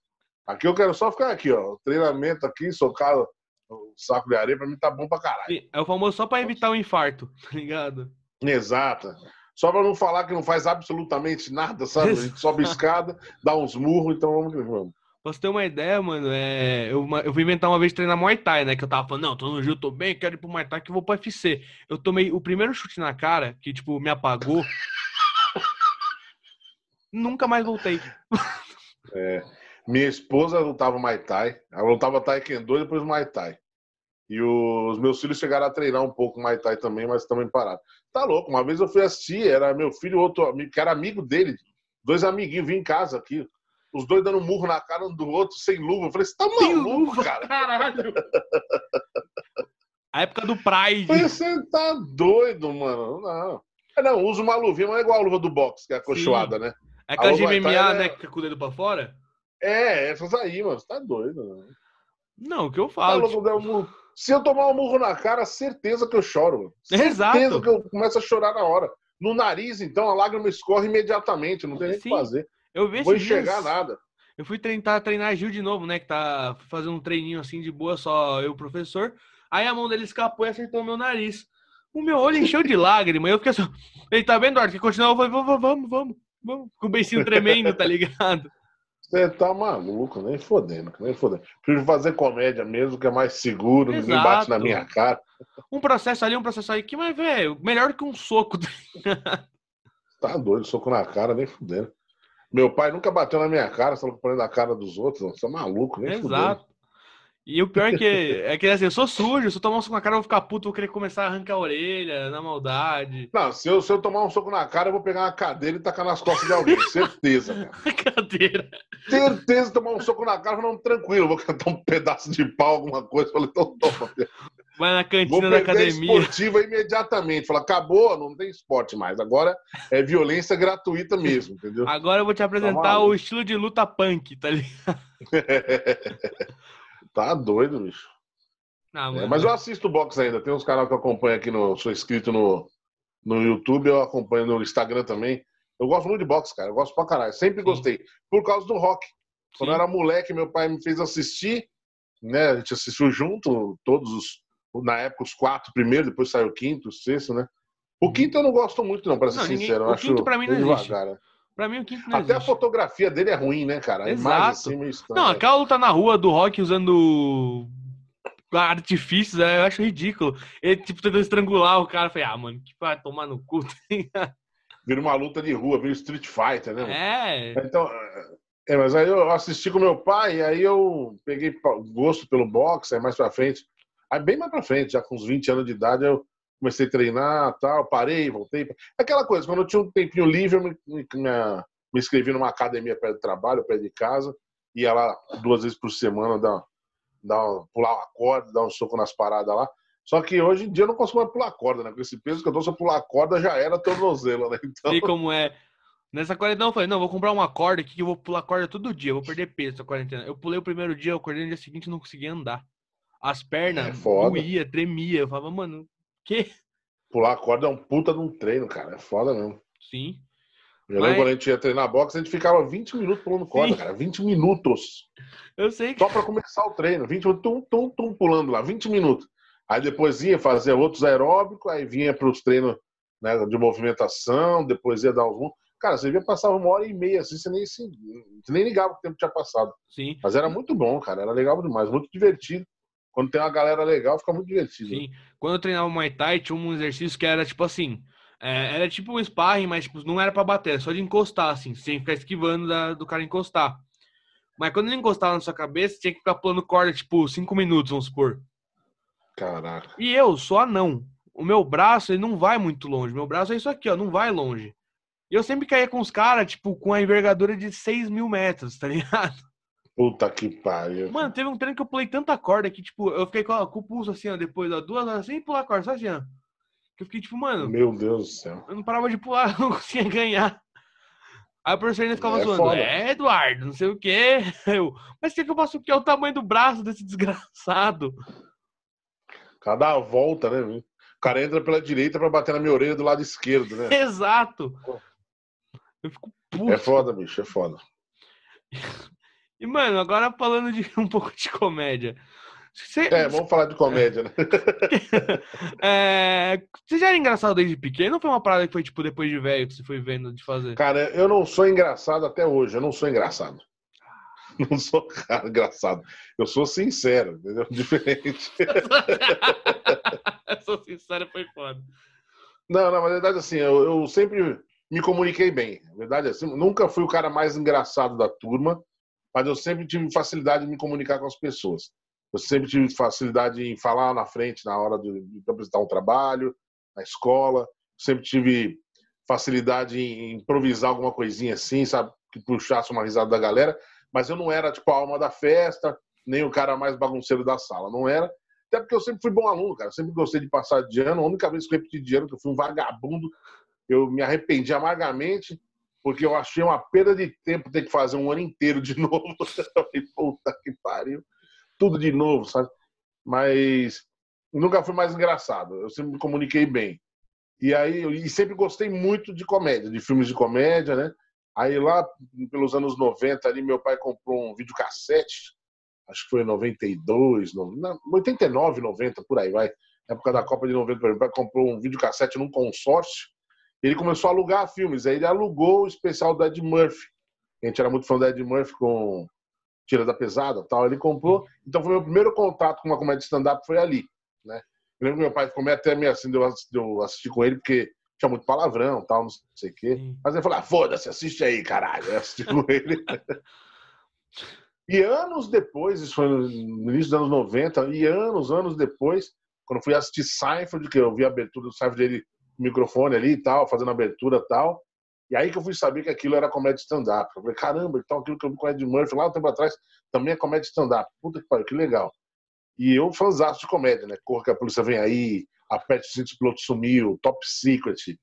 Aqui eu quero só ficar aqui, ó. Treinamento aqui, socar o saco de areia, pra mim tá bom pra caralho. É o famoso só pra evitar o infarto, tá ligado? Exato. Só para não falar que não faz absolutamente nada, sabe? A gente sobe a escada, dá uns murros, então vamos que vamos. Pra você ter uma ideia, mano, é... eu, eu fui inventar uma vez treinar Muay Thai, né? Que eu tava falando, não, tô no Gil, tô bem, quero ir pro Muay Thai que eu vou pro UFC. Eu tomei o primeiro chute na cara, que, tipo, me apagou. Nunca mais voltei. É. Minha esposa lutava Muay Thai, ela lutava Taekwondo e depois Muay Thai. E os meus filhos chegaram a treinar um pouco Muay Thai também, mas também pararam. Tá louco, uma vez eu fui assistir, era meu filho, outro amigo, que era amigo dele, dois amiguinhos, vim em casa aqui, os dois dando um murro na cara um do outro, sem luva. Eu falei, você tá maluco, cara? Caralho! A época do Pride. Você tá doido, mano. Não. É, não, usa uma luvinha, mas é igual a luva do boxe, que é acolchoada, né? É aquela de MMA, né? Que é com o dedo pra fora? É, essas aí, mano. Você tá doido, né? Não, o que eu falo. Tá louco, tipo... Se eu tomar um murro na cara, certeza que eu choro. Certeza Exato. que eu começo a chorar na hora. No nariz, então, a lágrima escorre imediatamente, não tem nem o que fazer. Eu Vou enxergar dias, nada. Eu fui tentar treinar Gil de novo, né? Que tá fazendo um treininho assim de boa, só eu, professor. Aí a mão dele escapou e acertou meu nariz. O meu olho encheu de lágrima. Eu fiquei assim. Ele tá vendo, Arthur? Que continuou. Eu falei, vamos, vamos, vamos, vamos. Com o beicinho tremendo, tá ligado? Você tá maluco, nem fodendo, nem fodendo. Prefiro fazer comédia mesmo, que é mais seguro, Exato. ninguém bate na minha cara. Um processo ali, um processo aí, que, mas, velho, melhor que um soco. tá doido, soco na cara, nem fodendo. Meu pai nunca bateu na minha cara, só põe na cara dos outros. Você é maluco, nem Exato. Fudendo. E o pior é que, é que assim, eu sou sujo, se eu tomar um soco na cara, eu vou ficar puto, vou querer começar a arrancar a orelha, na maldade. Não, se eu, se eu tomar um soco na cara, eu vou pegar uma cadeira e tacar nas costas de alguém. certeza, cadeira. Certeza tomar um soco na cara, não, tranquilo, vou cantar um pedaço de pau, alguma coisa. Falei, então toma. Vai na cantina da academia. esportiva imediatamente. Fala, acabou, não tem esporte mais. Agora é violência gratuita mesmo, entendeu? Agora eu vou te apresentar tá o estilo de luta punk, tá ligado? Tá doido, bicho. Não, é, mas eu assisto boxe ainda. Tem uns canais que eu acompanho aqui no. Sou inscrito no, no YouTube, eu acompanho no Instagram também. Eu gosto muito de boxe, cara. Eu gosto pra caralho. Sempre Sim. gostei. Por causa do rock. Quando eu era moleque, meu pai me fez assistir, né? A gente assistiu junto, todos os. Na época, os quatro primeiro, depois saiu o quinto, o sexto, né? O uhum. quinto eu não gosto muito, não, pra ser não, sincero. o acho quinto pra mim não existe. Devagar, né? Pra mim, o quinto não Até existe. a fotografia dele é ruim, né, cara? A Exato. imagem assim. Não, aquela luta na rua do Rock usando artifícios, eu acho ridículo. Ele, tipo, tentando estrangular o cara. Eu falei, ah, mano, que vai tomar no cu. Vira uma luta de rua, vira Street Fighter, né? Mano? É. Então, é, mas aí eu assisti com meu pai, e aí eu peguei gosto pelo boxe, aí mais pra frente. Aí bem mais pra frente, já com uns 20 anos de idade, eu comecei a treinar, tal, parei, voltei. Aquela coisa, quando eu tinha um tempinho livre, eu me, me, me inscrevi numa academia perto do trabalho, perto de casa, ia lá duas vezes por semana dar, dar pular uma corda, dar um soco nas paradas lá. Só que hoje em dia eu não consigo mais pular corda, né? Com esse peso que eu tô, se eu pular corda já era tornozelo, né? Então... E como é? Nessa quarentena eu falei, não, vou comprar uma corda aqui que eu vou pular corda todo dia, vou perder peso essa quarentena. Eu pulei o primeiro dia, eu acordei no dia seguinte e não conseguia andar. As pernas é doía, tremia. Eu falava, mano, que? Pular corda é um puta de um treino, cara. É foda mesmo. Sim. Eu Mas... lembro quando a gente ia treinar boxe, a gente ficava 20 minutos pulando corda, Sim. cara. 20 minutos. Eu sei. Só pra começar o treino. 20 minutos, tum, tum, tum, pulando lá. 20 minutos. Aí depois ia fazer outros aeróbicos, aí vinha pros treinos né, de movimentação, depois ia dar uns. Cara, você via passar uma hora e meia, assim, você nem, se, você nem ligava o tempo tinha passado. Sim. Mas era muito bom, cara. Era legal demais, muito divertido. Quando tem uma galera legal, fica muito divertido. Sim. Quando eu treinava Muay Thai, tinha um exercício que era tipo assim. É, era tipo um sparring, mas tipo, não era para bater, era só de encostar, assim, sem ficar esquivando da, do cara encostar. Mas quando ele encostava na sua cabeça, tinha que ficar pulando corda, tipo, cinco minutos, vamos supor. Caraca. E eu sou anão. O meu braço, ele não vai muito longe. Meu braço é isso aqui, ó, não vai longe. E eu sempre caía com os caras, tipo, com a envergadura de 6 mil metros, tá ligado? Puta que pariu. Mano, teve um treino que eu pulei tanta corda que, tipo, eu fiquei com, com o pulso assim, ó, depois, ó, duas horas sem pular corda, só assim, ó. Que eu fiquei, tipo, mano. Meu Deus do céu. Eu não parava de pular, eu não conseguia ganhar. Aí o professor ainda ficava é zoando. Foda. É, Eduardo, não sei o quê. Eu, mas o que, que eu posso o que é o tamanho do braço desse desgraçado? Cada volta, né? O cara entra pela direita para bater na minha orelha do lado esquerdo, né? Exato. Eu fico puto. É foda, bicho, é foda. E, mano, agora falando de um pouco de comédia. Você... É, vamos falar de comédia, né? é... Você já era engraçado desde pequeno ou foi uma parada que foi, tipo, depois de velho que você foi vendo de fazer? Cara, eu não sou engraçado até hoje, eu não sou engraçado. Não sou cara engraçado. Eu sou sincero, entendeu? Diferente. eu sou sincero, foi foda. Não, na verdade, assim, eu, eu sempre me comuniquei bem. Na verdade, assim, nunca fui o cara mais engraçado da turma, mas eu sempre tive facilidade de me comunicar com as pessoas. Eu sempre tive facilidade em falar na frente na hora de, de apresentar um trabalho, na escola. Sempre tive facilidade em improvisar alguma coisinha assim, sabe? Que puxasse uma risada da galera. Mas eu não era, tipo, a alma da festa, nem o cara mais bagunceiro da sala. Não era. Até porque eu sempre fui bom aluno, cara. Eu sempre gostei de passar de ano. A única vez que eu repeti de ano, que eu fui um vagabundo, eu me arrependi amargamente, porque eu achei uma perda de tempo ter que fazer um ano inteiro de novo. Falei, puta que pariu tudo de novo, sabe? Mas nunca foi mais engraçado. Eu sempre me comuniquei bem. E aí, e sempre gostei muito de comédia, de filmes de comédia, né? Aí lá pelos anos 90 ali meu pai comprou um videocassete, acho que foi em 92, 89, 90 por aí vai. Na época da Copa de 90, meu pai comprou um videocassete num consórcio. Ele começou a alugar filmes, aí ele alugou o especial do Ed Murphy. A gente era muito fã do Ed Murphy com Tira da Pesada tal. Ele comprou. Então foi o meu primeiro contato com uma comédia stand-up foi ali. Né? Eu lembro que meu pai ficou meio até meio assim de eu assistir com ele, porque tinha muito palavrão tal, não sei o quê. Sim. Mas ele falou: ah, foda-se, assiste aí, caralho. Eu assisti com ele. e anos depois, isso foi no início dos anos 90, e anos, anos depois, quando fui assistir Seinfeld, que eu vi a abertura do Seinfeld dele, microfone ali e tal, fazendo abertura e tal. E aí que eu fui saber que aquilo era comédia stand-up. Eu falei, caramba, então aquilo que eu vi com o Ed Murphy lá um tempo atrás também é comédia stand-up. Puta que pariu, que legal. E eu fãzaço de comédia, né? Corra que a polícia vem aí, a Pet Cinto Piloto Sumiu, Top Secret,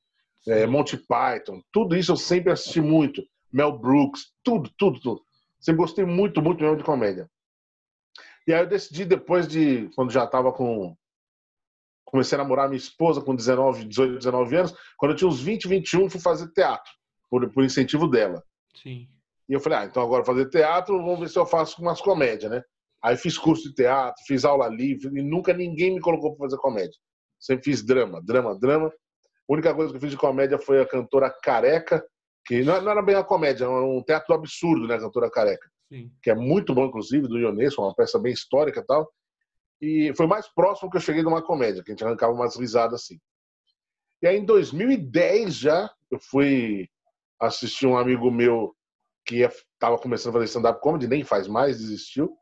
é, Monty Python, tudo isso eu sempre assisti muito. Mel Brooks, tudo, tudo, tudo. Sempre gostei muito, muito mesmo de comédia. E aí eu decidi, depois de, quando já estava com comecei a namorar minha esposa com 19, 18, 19 anos. Quando eu tinha uns 20, 21, fui fazer teatro, por, por incentivo dela. Sim. E eu falei, ah, então agora fazer teatro, vamos ver se eu faço umas comédias, né? Aí fiz curso de teatro, fiz aula livre e nunca ninguém me colocou para fazer comédia. Sempre fiz drama, drama, drama. A única coisa que eu fiz de comédia foi a cantora Careca, que não era bem uma comédia, era um teatro absurdo, né, a cantora Careca. Sim. Que é muito bom, inclusive, do Ionesco, uma peça bem histórica e tal. E foi mais próximo que eu cheguei de uma comédia, que a gente arrancava umas risadas assim. E aí, em 2010 já, eu fui assistir um amigo meu que estava começando a fazer stand-up comedy, nem faz mais, desistiu.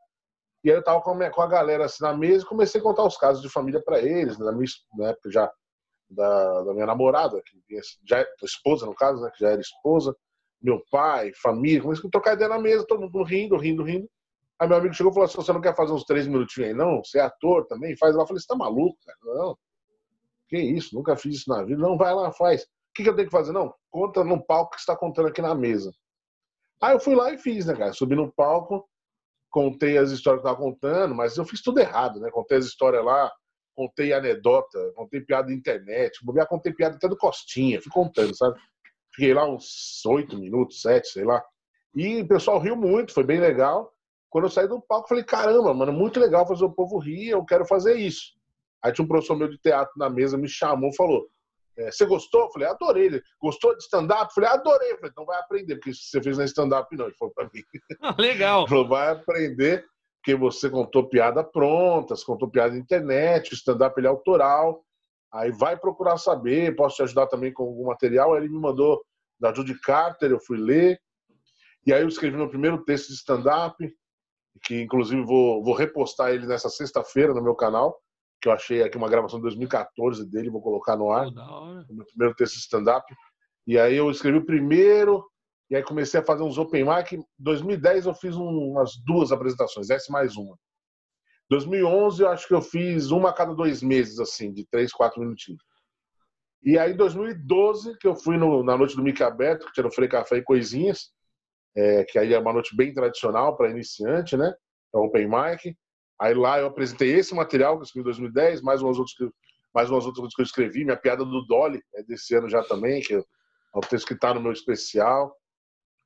E aí eu estava com, com a galera assim na mesa e comecei a contar os casos de família para eles, minha, na época já da, da, minha namorada, que já esposa no caso, né, que já era esposa, meu pai, família, comecei a trocar ideia na mesa, todo mundo rindo, rindo, rindo. Aí meu amigo chegou e falou assim: você não quer fazer uns três minutinhos aí, não? Você é ator também? Faz lá. Eu falei: você tá maluco, cara? Não. Que isso? Nunca fiz isso na vida. Não, vai lá, faz. que, que eu tenho que fazer? Não, conta no palco que está contando aqui na mesa. Aí eu fui lá e fiz, né, cara? Subi no palco, contei as histórias que eu tava contando, mas eu fiz tudo errado, né? Contei as histórias lá, contei anedota, contei piada da internet, já contei piada até do Costinha, fui contando, sabe? Fiquei lá uns oito minutos, sete, sei lá. E o pessoal riu muito, foi bem legal. Quando eu saí do palco, falei, caramba, mano, muito legal fazer o povo rir, eu quero fazer isso. Aí tinha um professor meu de teatro na mesa, me chamou, falou, é, você gostou? Eu falei, adorei. Ele, Gostou de stand-up? Eu falei, adorei. Eu falei, então vai aprender, porque você fez na stand-up não. Ele falou pra mim. Ah, legal. Ele falou, vai aprender, porque você contou piada pronta, você contou piada na internet, o stand-up ele é autoral. Aí vai procurar saber, posso te ajudar também com algum material. Aí ele me mandou da Judy Carter, eu fui ler. E aí eu escrevi meu primeiro texto de stand-up, que inclusive vou, vou repostar ele nessa sexta-feira no meu canal que eu achei aqui uma gravação de 2014 dele, vou colocar no ar. Oh, meu primeiro texto stand-up. E aí eu escrevi o primeiro, e aí comecei a fazer uns open mic. Em 2010 eu fiz um, umas duas apresentações, essa mais uma. 2011 eu acho que eu fiz uma a cada dois meses, assim, de três, quatro minutinhos. E aí em 2012, que eu fui no, na noite do Mickey Aberto, que tinha no Frei Café e Coisinhas, é, que aí é uma noite bem tradicional para iniciante, né? É open mic. Aí lá eu apresentei esse material que eu escrevi em 2010, mais umas outras que, mais umas outras que eu escrevi, minha piada do Dolly, é desse ano já também, que é o texto que está no meu especial.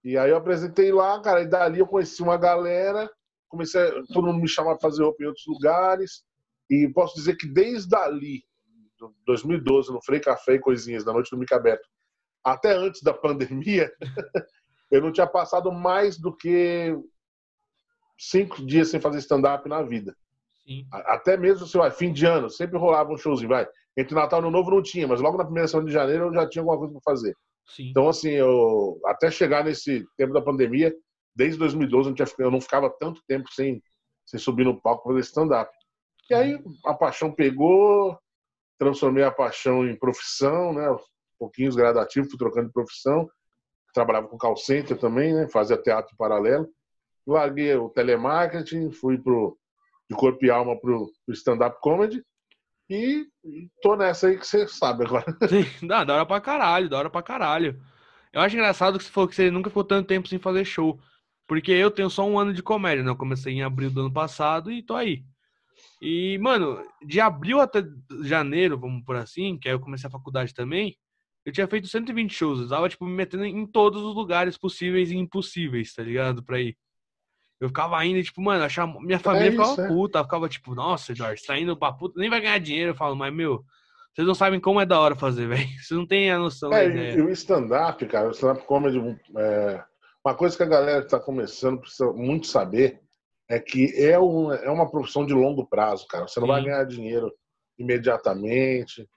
E aí eu apresentei lá, cara, e dali eu conheci uma galera, comecei, todo mundo me chamar para fazer roupa em outros lugares, e posso dizer que desde ali, 2012, no Frei Café e Coisinhas, da Noite do Mica Aberto, até antes da pandemia, eu não tinha passado mais do que cinco dias sem fazer stand-up na vida. Sim. Até mesmo, sei lá, fim de ano, sempre rolava um showzinho, vai. Entre Natal e Ano Novo não tinha, mas logo na primeira semana de janeiro eu já tinha alguma coisa para fazer. Sim. Então, assim, eu até chegar nesse tempo da pandemia, desde 2012 eu não, tinha, eu não ficava tanto tempo sem, sem subir no palco para fazer stand-up. E aí a paixão pegou, transformei a paixão em profissão, né? Pouquinhos gradativos, fui trocando de profissão. Trabalhava com call center também, né? Fazia teatro paralelo larguei o telemarketing, fui pro, de corpo e alma pro, pro stand-up comedy e, tô nessa aí que você sabe agora. Sim, dá, hora pra caralho, da hora pra caralho. Eu acho engraçado que você falou que você nunca ficou tanto tempo sem fazer show. Porque eu tenho só um ano de comédia, né? Eu comecei em abril do ano passado e tô aí. E, mano, de abril até janeiro, vamos por assim, que aí eu comecei a faculdade também, eu tinha feito 120 shows. Eu tava, tipo, me metendo em todos os lugares possíveis e impossíveis, tá ligado? Pra ir. Eu ficava indo, tipo, mano, achava, minha família é ficava isso, é. puta, ficava tipo, nossa, Eduardo, você tá indo pra puta, nem vai ganhar dinheiro. Eu falo, mas, meu, vocês não sabem como é da hora fazer, velho. Vocês não têm a noção é, E o stand-up, cara, o stand-up comedy, é, uma coisa que a galera que tá começando precisa muito saber é que é, um, é uma profissão de longo prazo, cara. Você não Sim. vai ganhar dinheiro imediatamente.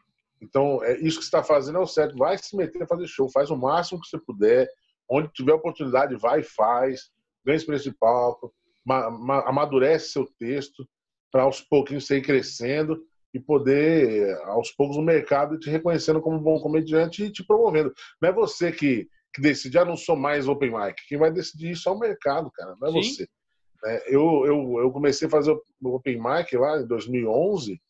Então, é isso que você está fazendo é o certo. Vai se meter a fazer show, faz o máximo que você puder. Onde tiver oportunidade, vai e faz ganha experiência de palco, ma, ma, amadurece seu texto para aos pouquinhos você ir crescendo e poder, aos poucos, o mercado te reconhecendo como um bom comediante e te promovendo. Não é você que, que decide, ah, não sou mais open mic. Quem vai decidir isso é o mercado, cara, não é Sim. você. É, eu, eu, eu comecei a fazer o open mic lá em 2011,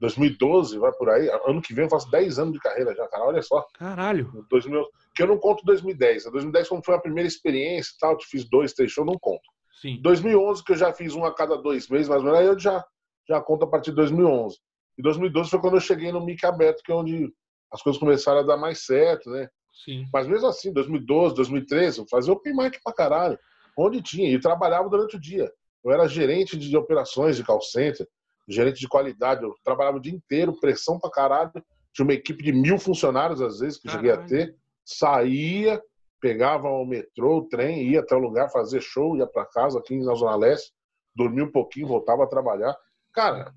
2012, vai por aí. Ano que vem eu faço 10 anos de carreira já, cara. Olha só. Caralho. 2000, que eu não conto 2010. 2010, como foi a primeira experiência e tal, eu fiz dois, três shows, não conto. Sim. 2011, que eu já fiz um a cada dois meses, mais ou menos, aí eu já, já conto a partir de 2011. E 2012 foi quando eu cheguei no Mic Aberto, que é onde as coisas começaram a dar mais certo, né? Sim. Mas mesmo assim, 2012, 2013, eu fazia open mic pra caralho. Onde tinha. E trabalhava durante o dia. Eu era gerente de operações de call center, gerente de qualidade. Eu trabalhava o dia inteiro, pressão pra caralho. Tinha uma equipe de mil funcionários, às vezes, que Caralho. cheguei a ter saía, pegava o metrô, o trem, ia até o lugar fazer show, ia para casa aqui na Zona Leste, dormia um pouquinho, voltava a trabalhar. Cara,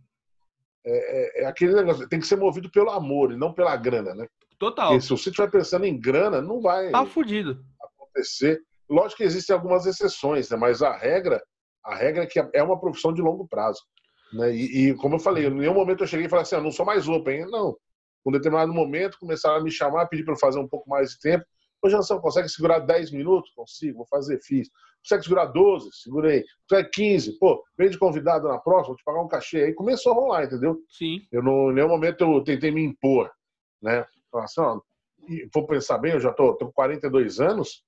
é, é, é, aquele negócio, tem que ser movido pelo amor e não pela grana, né? Total. Porque se você estiver pensando em grana, não vai tá fudido. acontecer. Lógico que existem algumas exceções, né? mas a regra, a regra é que é uma profissão de longo prazo. Né? E, e como eu falei, em nenhum momento eu cheguei e falei assim, ah, não sou mais open. Não, um determinado momento, começaram a me chamar, pedir para eu fazer um pouco mais de tempo. Ô, Jansão, consegue segurar 10 minutos? Consigo, vou fazer, fiz. Consegue segurar 12? Segurei. Consegue 15? Pô, vem de convidado na próxima, vou te pagar um cachê. Aí começou a rolar, entendeu? Sim. Eu, não, em nenhum momento, eu tentei me impor, né? Falar assim, ó, vou pensar bem, eu já tô, tô com 42 anos,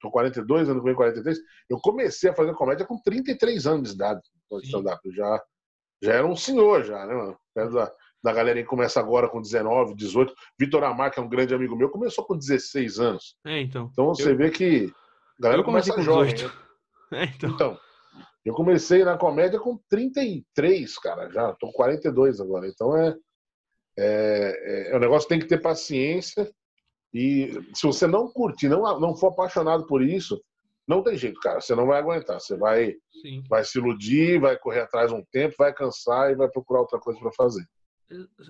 tô 42, ano com 43, eu comecei a fazer comédia com 33 anos de idade, stand-up. Já, já era um senhor, já, né, mano? Da, da galera que começa agora com 19, 18. Vitor Amar, que é um grande amigo meu, começou com 16 anos. É, então. Então você eu, vê que a galera começa jovem. Né? É, então. então. Eu comecei na comédia com 33, cara, já. Tô com 42 agora. Então é, é, é, o negócio tem que ter paciência. E se você não curtir, não, não for apaixonado por isso, não tem jeito, cara. Você não vai aguentar. Você vai, vai se iludir, vai correr atrás um tempo, vai cansar e vai procurar outra coisa para fazer.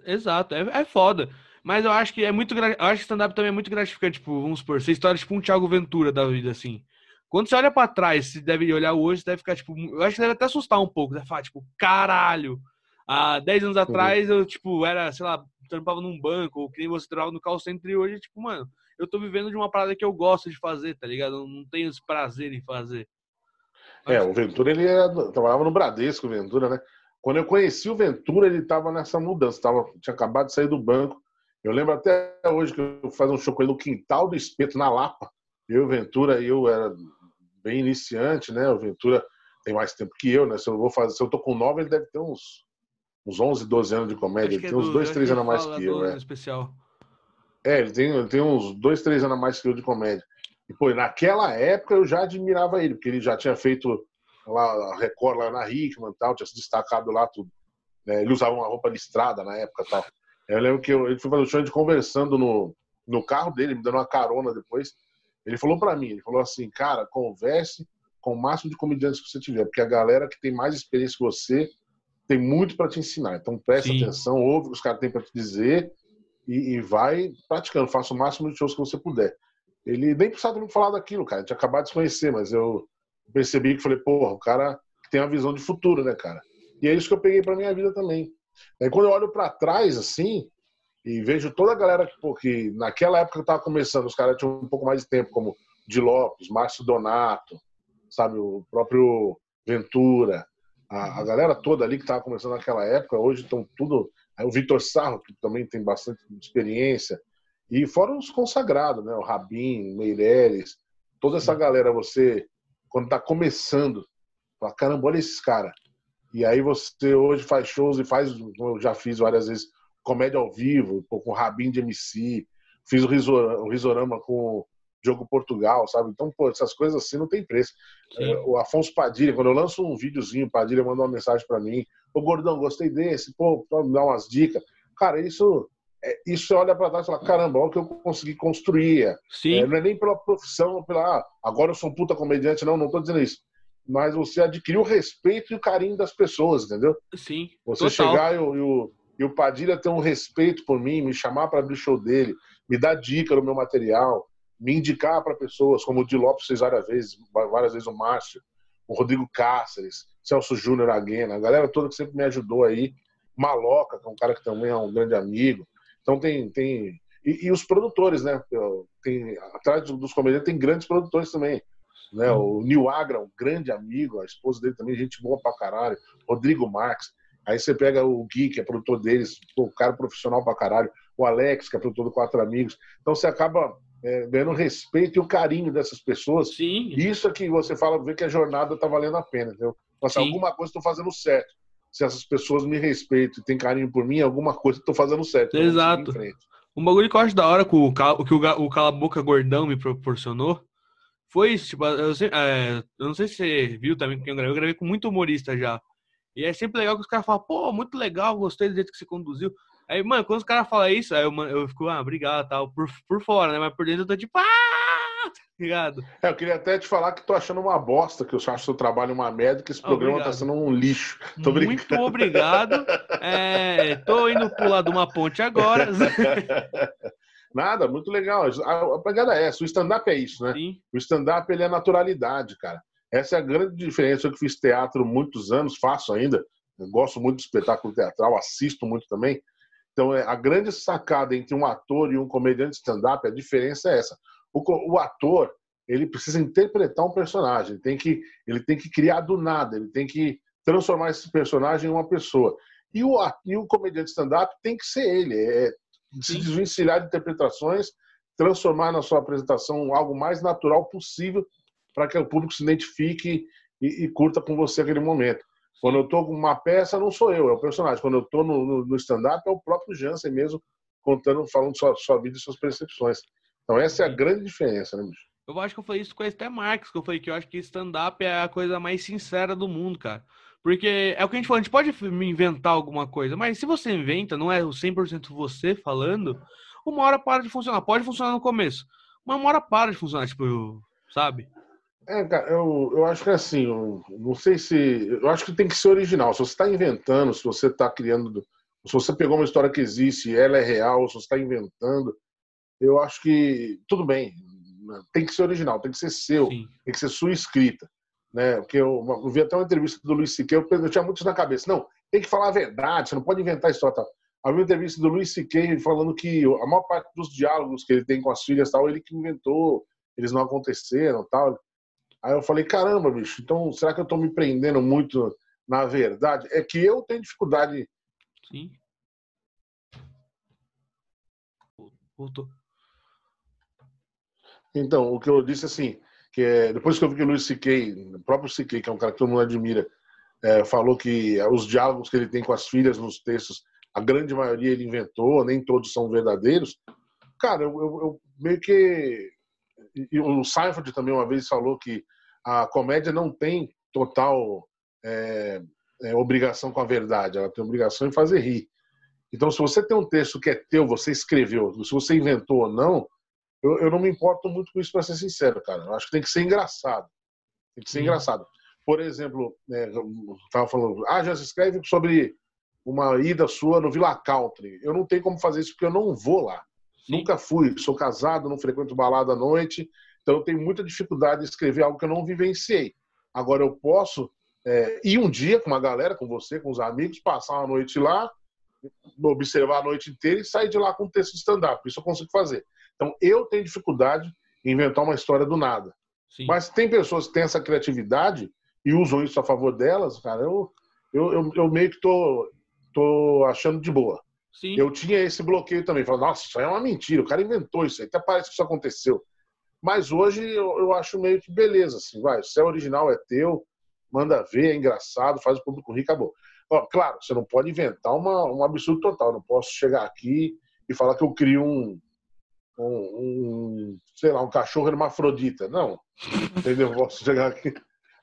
Exato, é, é foda. Mas eu acho que é muito. Eu acho que stand-up também é muito gratificante. Tipo, vamos supor, você história tipo um Thiago Ventura da vida, assim. Quando você olha para trás, você deve olhar hoje, você deve ficar, tipo. Eu acho que deve até assustar um pouco. Deve falar, tipo, caralho. Há 10 anos atrás eu, tipo, era, sei lá, trampava num banco, ou que nem você trabalhava no call center e hoje, tipo, mano, eu tô vivendo de uma parada que eu gosto de fazer, tá ligado? Eu não tenho esse prazer em fazer. É, o Ventura, ele era, trabalhava no Bradesco, o Ventura, né? Quando eu conheci o Ventura, ele estava nessa mudança, tava, tinha acabado de sair do banco. Eu lembro até hoje que eu fazia um show com ele no quintal do espeto, na Lapa. Eu, o Ventura, eu era bem iniciante, né? O Ventura tem mais tempo que eu, né? Se eu vou fazer, se eu tô com nove, ele deve ter uns, uns 11, 12 anos de comédia. Ele tem é uns dois, três anos a mais que eu, é. Especial. É, ele tem, ele tem uns dois, três anos a mais que eu de comédia. E, pô, naquela época eu já admirava ele, porque ele já tinha feito lá, a Record lá na Hickman tal, tinha se destacado lá tudo. É, ele usava uma roupa listrada na época tal. Eu lembro que eu, ele foi fazer o show de conversando no, no carro dele, me dando uma carona depois. Ele falou para mim, ele falou assim, cara, converse com o máximo de comediantes que você tiver, porque a galera que tem mais experiência que você tem muito para te ensinar. Então presta Sim. atenção, ouve o que os caras têm para te dizer e, e, vai praticando, faça o máximo de shows que você puder. Ele nem precisava ter me falado daquilo, cara. A gente acabado de se conhecer, mas eu percebi que falei, porra, o cara tem uma visão de futuro, né, cara? E é isso que eu peguei para minha vida também. Aí quando eu olho para trás, assim, e vejo toda a galera que, pô, que naquela época eu tava começando, os caras tinham um pouco mais de tempo, como Di Lopes, Márcio Donato, sabe, o próprio Ventura, a, a galera toda ali que tava começando naquela época, hoje estão tudo. Aí o Vitor Sarro, que também tem bastante experiência, e fora os consagrados, né? O Rabin, Meireles, toda essa galera, você quando tá começando, fala, caramba, olha esses caras. E aí você hoje faz shows e faz, eu já fiz várias vezes, comédia ao vivo, com o Rabin de MC, fiz o, Risorama, o Risorama com o Diogo Portugal, sabe? Então, pô, essas coisas assim não tem preço. É, o Afonso Padilha, quando eu lanço um videozinho, o Padilha manda uma mensagem para mim, ô Gordão, gostei desse, pô, me dá umas dicas. Cara, isso é, isso você olha para trás e fala, caramba, olha o que eu consegui construir. Sim. É, não é nem pela profissão, pela, ah, agora eu sou um puta comediante, não, não tô dizendo isso. Mas você adquiriu o respeito e o carinho das pessoas, entendeu? Sim. Você total. chegar e o, e, o, e o Padilha ter um respeito por mim, me chamar para abrir o show dele, me dar dica no meu material, me indicar para pessoas, como o Di Lopes fez várias vezes, várias vezes o Márcio, o Rodrigo Cáceres, Celso Júnior Aguena, a galera toda que sempre me ajudou aí. Maloca, que é um cara que também é um grande amigo. Então tem. tem e, e os produtores, né? Tem, atrás dos comediantes tem grandes produtores também. Né? O Neil Agra, um grande amigo, a esposa dele também, gente boa pra caralho. Rodrigo Marques. Aí você pega o Gui, que é produtor deles, o cara profissional pra caralho. O Alex, que é produtor do Quatro Amigos. Então você acaba é, ganhando o respeito e o carinho dessas pessoas. Sim. Isso é que você fala, vê que a jornada tá valendo a pena, entendeu? Mas alguma coisa estou fazendo certo se essas pessoas me respeitam e têm carinho por mim, alguma coisa eu tô fazendo certo. Exato. Um bagulho que eu acho da hora que o, que o, Gordão me proporcionou foi isso. Tipo, eu, é, eu não sei se você viu também que eu gravei, eu gravei com muito humorista já. E é sempre legal que os caras falam, pô, muito legal, gostei do jeito que você conduziu. Aí, mano, quando os caras falam isso, aí eu, eu fico, ah, obrigado, tal, por, por fora, né? Mas por dentro eu tô tipo, ah! Obrigado. É, eu queria até te falar que tô achando uma bosta, que eu acho seu trabalho uma merda, que esse programa tá sendo um lixo. Tô Muito brincando. obrigado. É, tô indo pular de uma ponte agora. Nada, muito legal. A, a pegada é essa. O stand-up é isso, né? Sim. O stand-up ele é naturalidade, cara. Essa é a grande diferença. Eu que fiz teatro muitos anos, faço ainda. Eu gosto muito de espetáculo teatral, assisto muito também. Então, é, a grande sacada entre um ator e um comediante stand-up, a diferença é essa. O, o, ator ele precisa interpretar um personagem, ele tem que ele tem que criar do nada, ele tem que transformar esse personagem em uma pessoa. E o, e o comediante stand-up tem que ser ele, é se desvencilhar de interpretações, transformar na sua apresentação algo mais natural possível para que o público se identifique e, e, curta com você aquele momento. Quando eu estou com uma peça, não sou eu, é o personagem. Quando eu estou no, no, no stand-up, é o próprio Jansen mesmo contando, falando sua, sua vida e suas percepções. Então essa é a grande diferença, né, bicho? Eu acho que eu falei isso com até Marx, que eu falei que eu acho que stand-up é a coisa mais sincera do mundo, cara. Porque é o que a gente falou, a gente pode inventar alguma coisa, mas se você inventa, não é o 100% você falando, uma hora para de funcionar. Pode funcionar no começo, mas uma hora para de funcionar, tipo, sabe? É, cara, eu, eu acho que é assim, eu não sei se. Eu acho que tem que ser original. Se você está inventando, se você está criando. Se você pegou uma história que existe ela é real, se você está inventando, eu acho que tudo bem. Tem que ser original, tem que ser seu, Sim. tem que ser sua escrita. Né? Porque eu, eu vi até uma entrevista do Luiz C.K., eu, eu tinha muito na cabeça. Não, tem que falar a verdade, você não pode inventar história. Tal. Havia uma entrevista do Luiz C.K. falando que a maior parte dos diálogos que ele tem com as filhas tal, ele que inventou, eles não aconteceram tal. Aí eu falei, caramba, bicho, então será que eu estou me prendendo muito na verdade? É que eu tenho dificuldade. Sim. Voltou. Então, o que eu disse assim, que é, depois que eu vi que o Luiz C.K., o próprio C.K., que é um cara que todo mundo admira, é, falou que os diálogos que ele tem com as filhas nos textos, a grande maioria ele inventou, nem todos são verdadeiros. Cara, eu, eu, eu meio que. E o Seinfeld também uma vez falou que a comédia não tem total é, é, obrigação com a verdade, ela tem obrigação em fazer rir. Então, se você tem um texto que é teu, você escreveu, se você inventou ou não, eu, eu não me importo muito com isso, para ser sincero, cara. Eu acho que tem que ser engraçado. Tem que ser engraçado. Por exemplo, é, estava falando, ah, já se escreve sobre uma ida sua no Villa Country. Eu não tenho como fazer isso porque eu não vou lá. Sim. Nunca fui, sou casado, não frequento balada à noite, então eu tenho muita dificuldade de escrever algo que eu não vivenciei. Agora eu posso é, ir um dia com uma galera, com você, com os amigos, passar uma noite lá, observar a noite inteira e sair de lá com um texto de stand-up. Isso eu consigo fazer. Então, eu tenho dificuldade em inventar uma história do nada. Sim. Mas tem pessoas que têm essa criatividade e usam isso a favor delas, cara, eu, eu, eu, eu meio que tô, tô achando de boa. Sim. Eu tinha esse bloqueio também. Falei, nossa, isso é uma mentira, o cara inventou isso aí, até parece que isso aconteceu. Mas hoje eu, eu acho meio que beleza, assim, vai, se é original, é teu, manda ver, é engraçado, faz o público rir, acabou. Ó, claro, você não pode inventar uma, um absurdo total. Eu não posso chegar aqui e falar que eu crio um, um, um, sei lá, um cachorro hermafrodita. Não. Entendeu? Posso chegar aqui.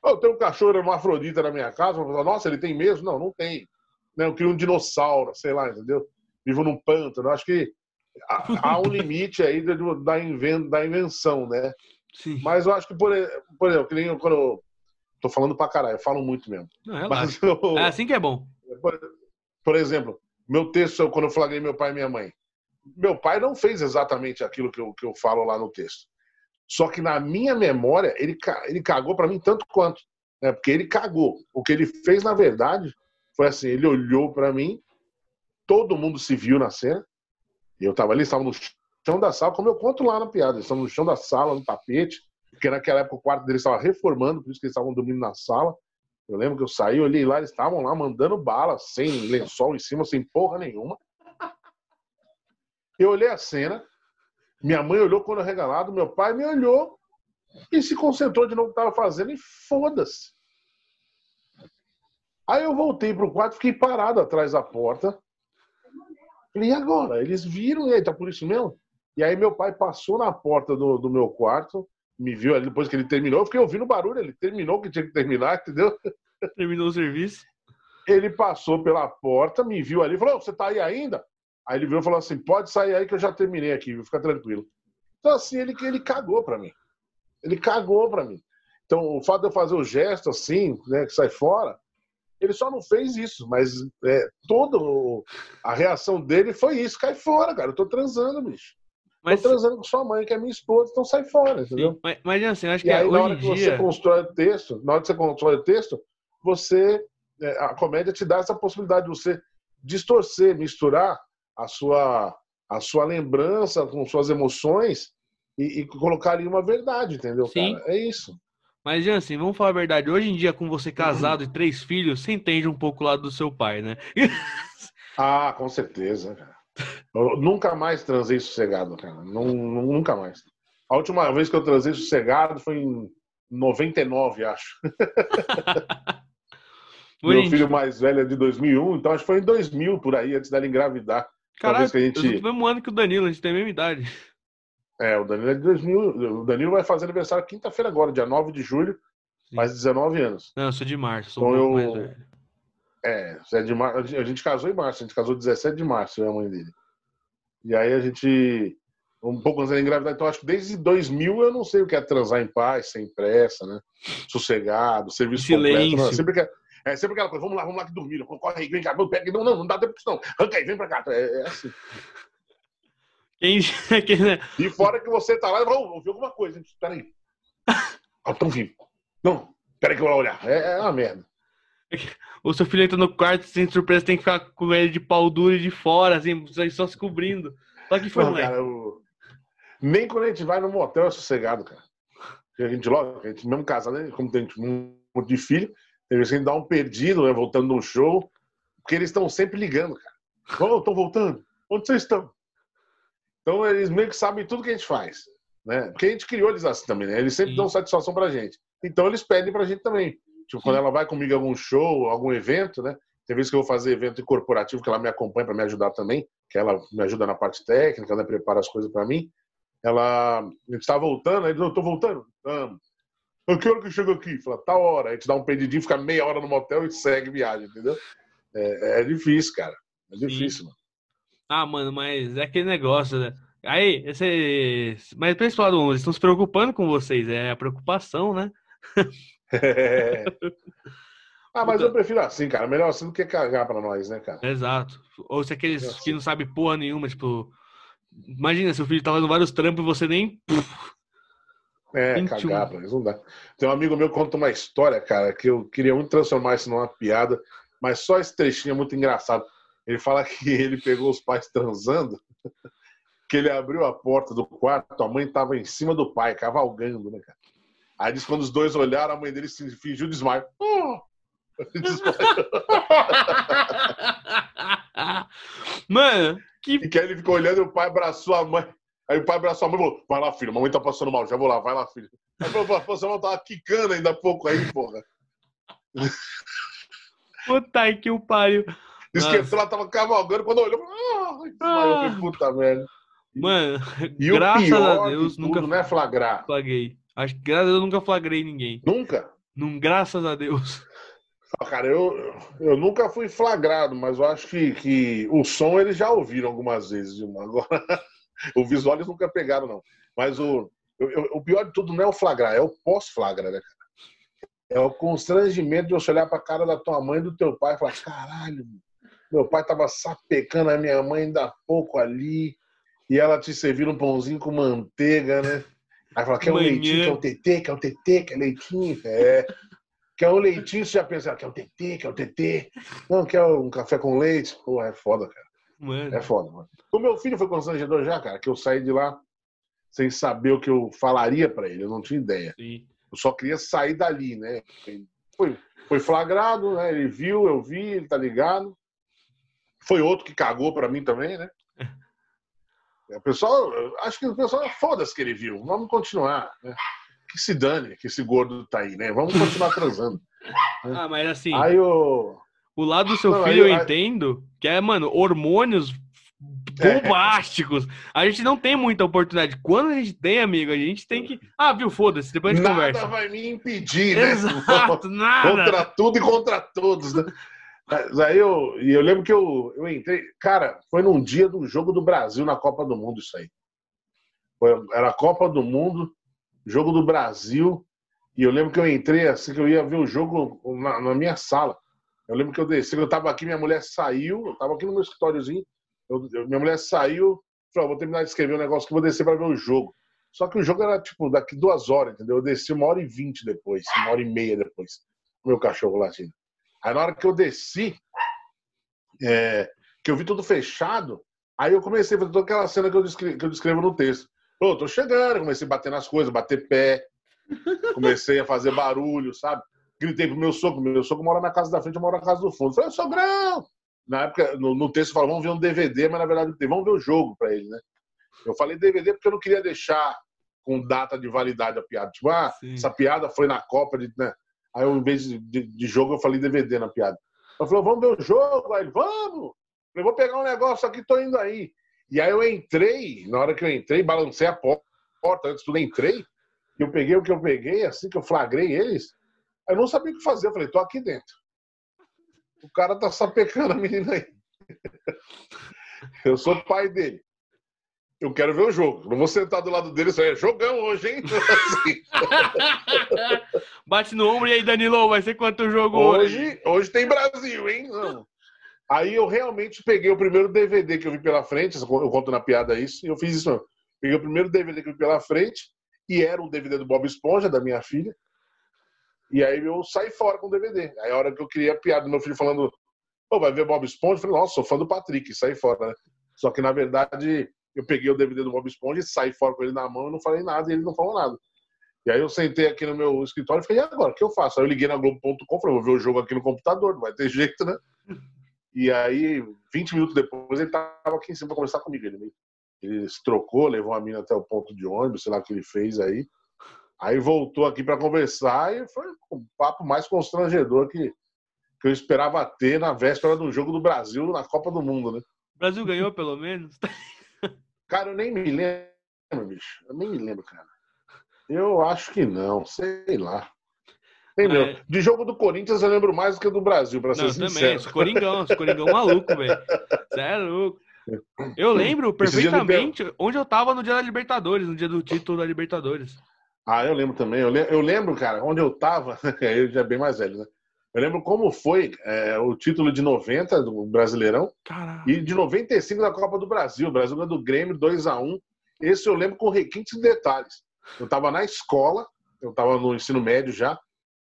Eu tenho um cachorro hermafrodita na minha casa, falar, nossa, ele tem mesmo? Não, não tem. Né, eu queria um dinossauro, sei lá, entendeu? Vivo num pântano. Acho que há um limite aí da, inven da invenção, né? Sim. Mas eu acho que, por, por exemplo, que nem eu, quando eu tô falando pra caralho, eu falo muito mesmo. Não, Mas eu, é assim que é bom. Por, por exemplo, meu texto, quando eu flagrei meu pai e minha mãe, meu pai não fez exatamente aquilo que eu, que eu falo lá no texto. Só que na minha memória, ele, ele cagou para mim tanto quanto. Né? Porque ele cagou. O que ele fez, na verdade, foi assim: ele olhou para mim, todo mundo se viu na cena, e eu tava ali, estava no chão da sala, como eu conto lá na piada. Eles estavam no chão da sala, no tapete, porque naquela época o quarto deles estava reformando, por isso que eles estavam dormindo na sala. Eu lembro que eu saí, olhei lá, eles estavam lá mandando bala, sem lençol em cima, sem porra nenhuma. Eu olhei a cena, minha mãe olhou quando eu regalado, meu pai me olhou e se concentrou de novo no que estava fazendo e foda-se. Aí eu voltei pro quarto, fiquei parado atrás da porta. Falei, e agora? Eles viram, e aí, tá por isso mesmo? E aí meu pai passou na porta do, do meu quarto, me viu ali depois que ele terminou, eu fiquei ouvindo barulho, ele terminou o que tinha que terminar, entendeu? Terminou o serviço. Ele passou pela porta, me viu ali, falou, você tá aí ainda? Aí ele virou e falou assim: pode sair aí que eu já terminei aqui, viu? Fica tranquilo. Então, assim, ele, ele cagou para mim. Ele cagou para mim. Então, o fato de eu fazer o gesto assim, né, que sai fora, ele só não fez isso, mas é, toda a reação dele foi isso: cai fora, cara. Eu tô transando, bicho. Mas... Tô transando com sua mãe, que é minha esposa, então sai fora, entendeu? Mas, mas assim, acho que e aí, na hora que dia... você constrói o texto, na hora que você constrói o texto, você. É, a comédia te dá essa possibilidade de você distorcer, misturar a sua, a sua lembrança com suas emoções e, e colocar ali uma verdade, entendeu, Sim. cara? É isso. Mas, assim, vamos falar a verdade. Hoje em dia, com você casado e três filhos, você entende um pouco o lado do seu pai, né? ah, com certeza, Eu nunca mais transei sossegado, cara. nunca mais. A última vez que eu transei sossegado foi em 99, acho. Meu filho mais velho é de 2001, então acho que foi em 2000 por aí, antes dela engravidar. Caralho, que a gente... mesmo ano que o Danilo, a gente tem a mesma idade. É, o Danilo é de 2000. O Danilo vai fazer aniversário quinta-feira agora, dia 9 de julho, Sim. mais 19 anos. Não, eu sou de março, sou então um eu... mais velho. É, é de mar... a gente casou em março, a gente casou 17 de março, eu e a mãe dele. E aí a gente, um pouco antes da engravidar, então acho que desde 2000 eu não sei o que é transar em paz, sem pressa, né? Sossegado, serviço Silêncio. completo. Não, sempre que é, sempre aquela coisa, vamos lá, vamos lá que dormir, corre aí, vem cá, pega, não, não, não dá tempo não, arranca aí, vem pra cá. É, é assim. Quem... Né? e fora que você tá lá, vamos ouvir alguma coisa, gente. Peraí. Ah, tão vivo. Não, peraí que eu vou olhar. É, é uma merda. O seu filho entra no quarto sem surpresa, tem que ficar com ele de pau duro e de fora, assim, só se cobrindo. Só que foi, Não, cara, eu... Nem quando a gente vai no motel é sossegado, cara. a gente logo, a gente mesmo casa, né? Como tem um monte de filho, tem vezes que a gente dá um perdido, né? Voltando no show, porque eles estão sempre ligando, cara. Oh, estão voltando. Onde vocês estão? Então eles meio que sabem tudo que a gente faz. Né? Porque a gente criou eles assim também, né? Eles sempre Sim. dão satisfação pra gente. Então eles pedem pra gente também. Tipo, quando ela vai comigo em algum show, algum evento, né? Tem vezes que eu vou fazer evento corporativo que ela me acompanha para me ajudar também, que ela me ajuda na parte técnica, ela prepara as coisas para mim. Ela, a gente está voltando, aí eu tô voltando, vamos. Eu quero que chega aqui, fala, tá hora. A gente dá um pedidinho, fica meia hora no motel e segue viagem, entendeu? É, é difícil, cara. É difícil, mano. Ah, mano, mas é aquele negócio, né? Aí, esse... mas pessoal, eles estão se preocupando com vocês, é a preocupação, né? ah, mas eu prefiro assim, cara. Melhor assim do que cagar pra nós, né, cara? Exato. Ou se aqueles assim. que não sabem porra nenhuma, tipo. Imagina, seu filho tá fazendo vários trampos e você nem. É, 21. cagar pra eles não dá. Tem um amigo meu que conta uma história, cara, que eu queria muito transformar isso numa piada, mas só esse trechinho é muito engraçado. Ele fala que ele pegou os pais transando, que ele abriu a porta do quarto, a mãe tava em cima do pai, cavalgando, né, cara? Aí diz quando os dois olharam, a mãe dele se fingiu desmaio. Oh! Mano, que... E que aí ele ficou olhando e o pai abraçou a mãe. Aí o pai abraçou a mãe e falou: Vai lá, filho, a mamãe tá passando mal, já vou lá, vai lá, filho. Aí falou: Pô, você não tava quicando ainda há pouco aí, porra. Puta que o pariu. Esqueceu, ela tava cavalgando, quando olhou, ah, ah. puta merda. Mano, e graças a Deus, de nunca não é flagrar. Flagrei. Acho que graças a Deus eu nunca flagrei ninguém. Nunca? Num, graças a Deus. Ah, cara, eu, eu nunca fui flagrado, mas eu acho que, que o som eles já ouviram algumas vezes. Agora, o visual eles nunca pegaram, não. Mas o, eu, o pior de tudo não é o flagrar, é o pós-flagra, né, cara? É o constrangimento de você olhar pra cara da tua mãe e do teu pai e falar: caralho, meu pai tava sapecando a minha mãe ainda há pouco ali e ela te servindo um pãozinho com manteiga, né? Aí fala, quer um leitinho, quer um TT, quer um TT, quer leitinho? É. Quer um leitinho, você já pensa, quer um TT, quer um TT. Não, quer um café com leite. Pô, é foda, cara. Mano. É foda, mano. O meu filho foi constrangedor já, cara, que eu saí de lá sem saber o que eu falaria para ele, eu não tinha ideia. Sim. Eu só queria sair dali, né? Foi, foi flagrado, né? Ele viu, eu vi, ele tá ligado. Foi outro que cagou para mim também, né? O pessoal, acho que o pessoal foda-se que ele viu. Vamos continuar. Né? Que se dane que esse gordo tá aí, né? Vamos continuar transando. ah, mas assim. Aí o. O lado do seu Não, filho aí, eu aí... entendo que é, mano, hormônios bombásticos. É. A gente não tem muita oportunidade. Quando a gente tem, amigo, a gente tem que. Ah, viu? Foda-se, depois a gente nada conversa. Nada vai me impedir, né? Exato, nada. Contra tudo e contra todos, né? Mas aí eu, eu lembro que eu, eu entrei. Cara, foi num dia do jogo do Brasil na Copa do Mundo, isso aí. Foi, era a Copa do Mundo, jogo do Brasil. E eu lembro que eu entrei assim, que eu ia ver o jogo na, na minha sala. Eu lembro que eu desci, eu tava aqui, minha mulher saiu, eu tava aqui no meu escritóriozinho. Eu, eu, minha mulher saiu, falou: vou terminar de escrever um negócio que vou descer para ver o jogo. Só que o jogo era tipo daqui duas horas, entendeu? Eu desci uma hora e vinte depois, uma hora e meia depois. Meu cachorro latindo. Aí na hora que eu desci, é, que eu vi tudo fechado, aí eu comecei a fazer toda aquela cena que eu descrevo, que eu descrevo no texto. Pô, tô chegando, comecei a bater nas coisas, bater pé, comecei a fazer barulho, sabe? Gritei pro meu sogro, meu sogro mora na casa da frente, eu moro na casa do fundo. Falei, sogrão! na época, no, no texto, falava, vamos ver um DVD, mas na verdade, vamos ver o jogo para ele, né? Eu falei DVD porque eu não queria deixar com data de validade a piada. Tipo, ah, Sim. essa piada foi na Copa, de, né? Aí, em vez de, de, jogo, eu falei DVD na piada. Eu falei, vamos ver o jogo? Aí ele, vamos! Eu vou pegar um negócio aqui, tô indo aí. E aí eu entrei, na hora que eu entrei, balancei a porta, antes tudo entrei, eu peguei o que eu peguei, assim que eu flagrei eles, eu não sabia o que fazer. Eu falei, tô aqui dentro. O cara tá sapecando a menina aí. Eu sou pai dele. Eu quero ver o jogo. Não vou sentar do lado dele e é jogão hoje, hein? Bate no ombro e aí, Danilo, vai ser quanto jogo hoje? Hoje, hoje tem Brasil, hein? Não. Aí eu realmente peguei o primeiro DVD que eu vi pela frente, eu conto na piada isso, e eu fiz isso. Peguei o primeiro DVD que eu vi pela frente, e era um DVD do Bob Esponja, da minha filha. E aí eu saí fora com o DVD. Aí a hora que eu queria a piada do meu filho falando, pô, vai ver Bob Esponja? Eu falei, nossa, sou fã do Patrick, saí fora, né? Só que na verdade eu peguei o DVD do Bob Esponja e saí fora com ele na mão e não falei nada e ele não falou nada. E aí eu sentei aqui no meu escritório e falei, e agora, o que eu faço? Aí eu liguei na Globo.com, falei, vou ver o jogo aqui no computador, não vai ter jeito, né? E aí, 20 minutos depois, ele tava aqui em cima para conversar comigo. Ele, ele se trocou, levou a mina até o ponto de ônibus, sei lá o que ele fez aí. Aí voltou aqui para conversar e foi um papo mais constrangedor que, que eu esperava ter na véspera do jogo do Brasil na Copa do Mundo, né? O Brasil ganhou, pelo menos? Cara, eu nem me lembro, bicho. Eu nem me lembro, cara. Eu acho que não, sei lá. Entendeu? É. De jogo do Corinthians eu lembro mais do que do Brasil, pra ser não, sincero. Também, esse Coringão, esse Coringão maluco, velho. Você é louco. Eu lembro perfeitamente onde eu tava no dia da Libertadores, no dia do título da Libertadores. Ah, eu lembro também. Eu, lembro, eu lembro cara, onde eu tava, eu já é bem mais velho, né? Eu lembro como foi é, o título de 90 do Brasileirão Caraca. e de 95 da Copa do Brasil. O Brasil ganhou do Grêmio 2 a 1 Esse eu lembro com requintes de detalhes. Eu estava na escola, eu estava no ensino médio já,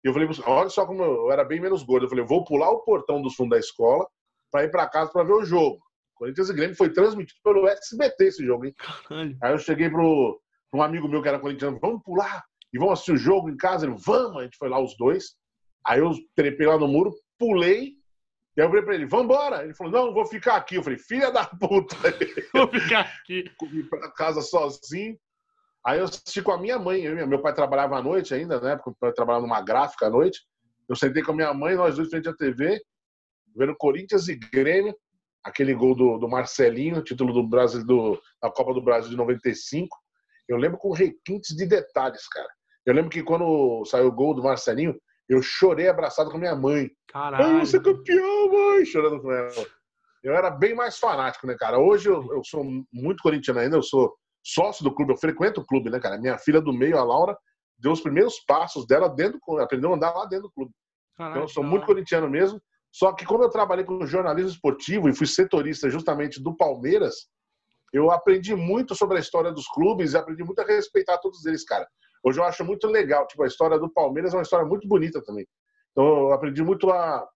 e eu falei, olha só como eu era bem menos gordo. Eu falei, vou pular o portão dos fundos da escola para ir para casa para ver o jogo. Corinthians e Grêmio foi transmitido pelo SBT esse jogo, hein? Caralho. Aí eu cheguei pro, um amigo meu que era corintiano, vamos pular e vamos assistir o jogo em casa. Ele, vamos, a gente foi lá os dois. Aí eu trepei lá no muro, pulei, e aí eu falei pra ele, vambora. Ele falou, não, vou ficar aqui. Eu falei, filha da puta. Vou ficar aqui. Fui pra casa sozinho. Aí eu assisti com a minha mãe. Eu, meu pai trabalhava à noite ainda, né? Porque eu trabalhava numa gráfica à noite. Eu sentei com a minha mãe, nós dois frente à TV, vendo Corinthians e Grêmio. Aquele gol do, do Marcelinho, título do Brasil, do, da Copa do Brasil de 95. Eu lembro com requintes de detalhes, cara. Eu lembro que quando saiu o gol do Marcelinho, eu chorei abraçado com minha mãe. Caralho. você é campeão, mãe! Chorando com ela. Eu era bem mais fanático, né, cara? Hoje eu, eu sou muito corintiano ainda, eu sou sócio do clube, eu frequento o clube, né, cara? Minha filha do meio, a Laura, deu os primeiros passos dela dentro, aprendeu a andar lá dentro do clube. Caraca, então eu sou muito corintiano mesmo. Só que como eu trabalhei com jornalismo esportivo e fui setorista justamente do Palmeiras, eu aprendi muito sobre a história dos clubes e aprendi muito a respeitar todos eles, cara. Hoje eu acho muito legal, tipo, a história do Palmeiras é uma história muito bonita também. Então eu aprendi muito a,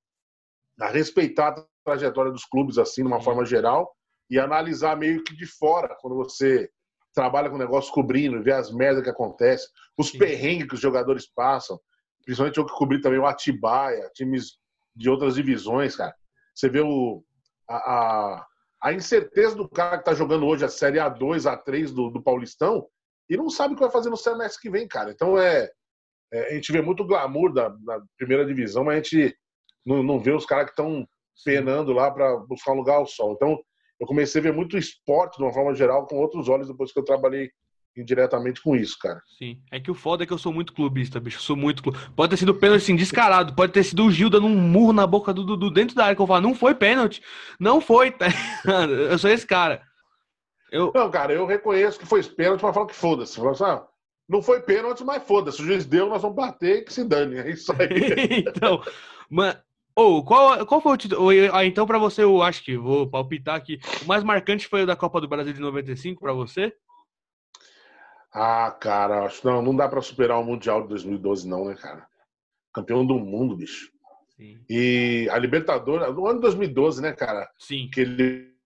a respeitar a trajetória dos clubes, assim, de uma forma geral, e analisar meio que de fora, quando você trabalha com o negócio cobrindo, vê as merdas que acontecem, os Sim. perrengues que os jogadores passam. Principalmente eu que cobri também o Atibaia, times de outras divisões, cara. Você vê o, a, a, a incerteza do cara que tá jogando hoje a Série A2, A3 do, do Paulistão e não sabe o que vai fazer no semestre que vem, cara. Então é, é a gente vê muito glamour da, da primeira divisão, mas a gente não, não vê os caras que estão penando lá para buscar um lugar ao sol. Então eu comecei a ver muito esporte de uma forma geral com outros olhos depois que eu trabalhei indiretamente com isso, cara. Sim. É que o foda é que eu sou muito clubista, bicho. Eu sou muito clube. Pode ter sido pênalti assim, descarado. Pode ter sido o Gil dando um murro na boca do Dudu dentro da área que eu falo, não foi pênalti. Não foi, tá? Eu sou esse cara. Eu... Não, cara, eu reconheço que foi pênalti, mas falo que foda-se. Assim, não foi pênalti, mas foda-se. O juiz deu, nós vamos bater e que se dane. É isso aí. então, mas ou, qual, qual foi o título? Ah, então, para você, eu acho que vou palpitar aqui. O mais marcante foi o da Copa do Brasil de 95 para você? Ah, cara, acho não, não dá para superar o Mundial de 2012, não, né, cara? Campeão do mundo, bicho. Sim. E a Libertadores, no ano de 2012, né, cara? Sim. Que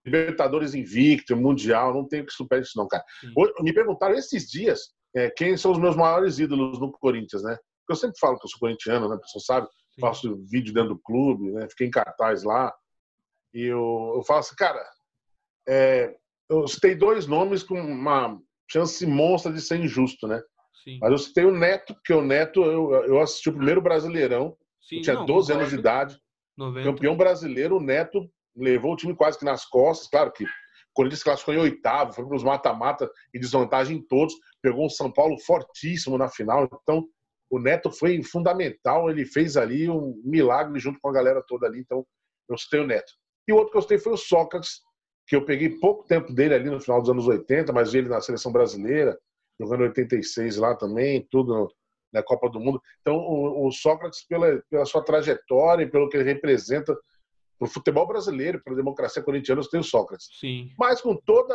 Libertadores invicto, Mundial, não tem o que superar isso, não, cara. Sim. Me perguntaram esses dias é, quem são os meus maiores ídolos no Corinthians, né? Porque eu sempre falo que eu sou corintiano, né? A pessoa sabe faço vídeo dentro do clube, né? Fiquei em cartaz lá. E eu, eu falo assim, cara, é, eu citei dois nomes com uma chance monstra de ser injusto, né? Sim. Mas eu citei o Neto, porque o Neto, eu, eu assisti o primeiro Brasileirão, Sim, tinha não, 12 anos de idade, 90. campeão brasileiro, o Neto levou o time quase que nas costas, claro que o Corinthians classificou em oitavo, foi para os mata-mata e desvantagem em todos, pegou um São Paulo fortíssimo na final, então o Neto foi fundamental, ele fez ali um milagre junto com a galera toda ali, então eu citei o Neto. E o outro que eu citei foi o Sócrates, que eu peguei pouco tempo dele ali no final dos anos 80, mas vi ele na seleção brasileira, jogando 86 lá também, tudo na Copa do Mundo. Então, o, o Sócrates, pela, pela sua trajetória e pelo que ele representa para o futebol brasileiro, para a democracia corintiana, tem o Sócrates. Sim. Mas com toda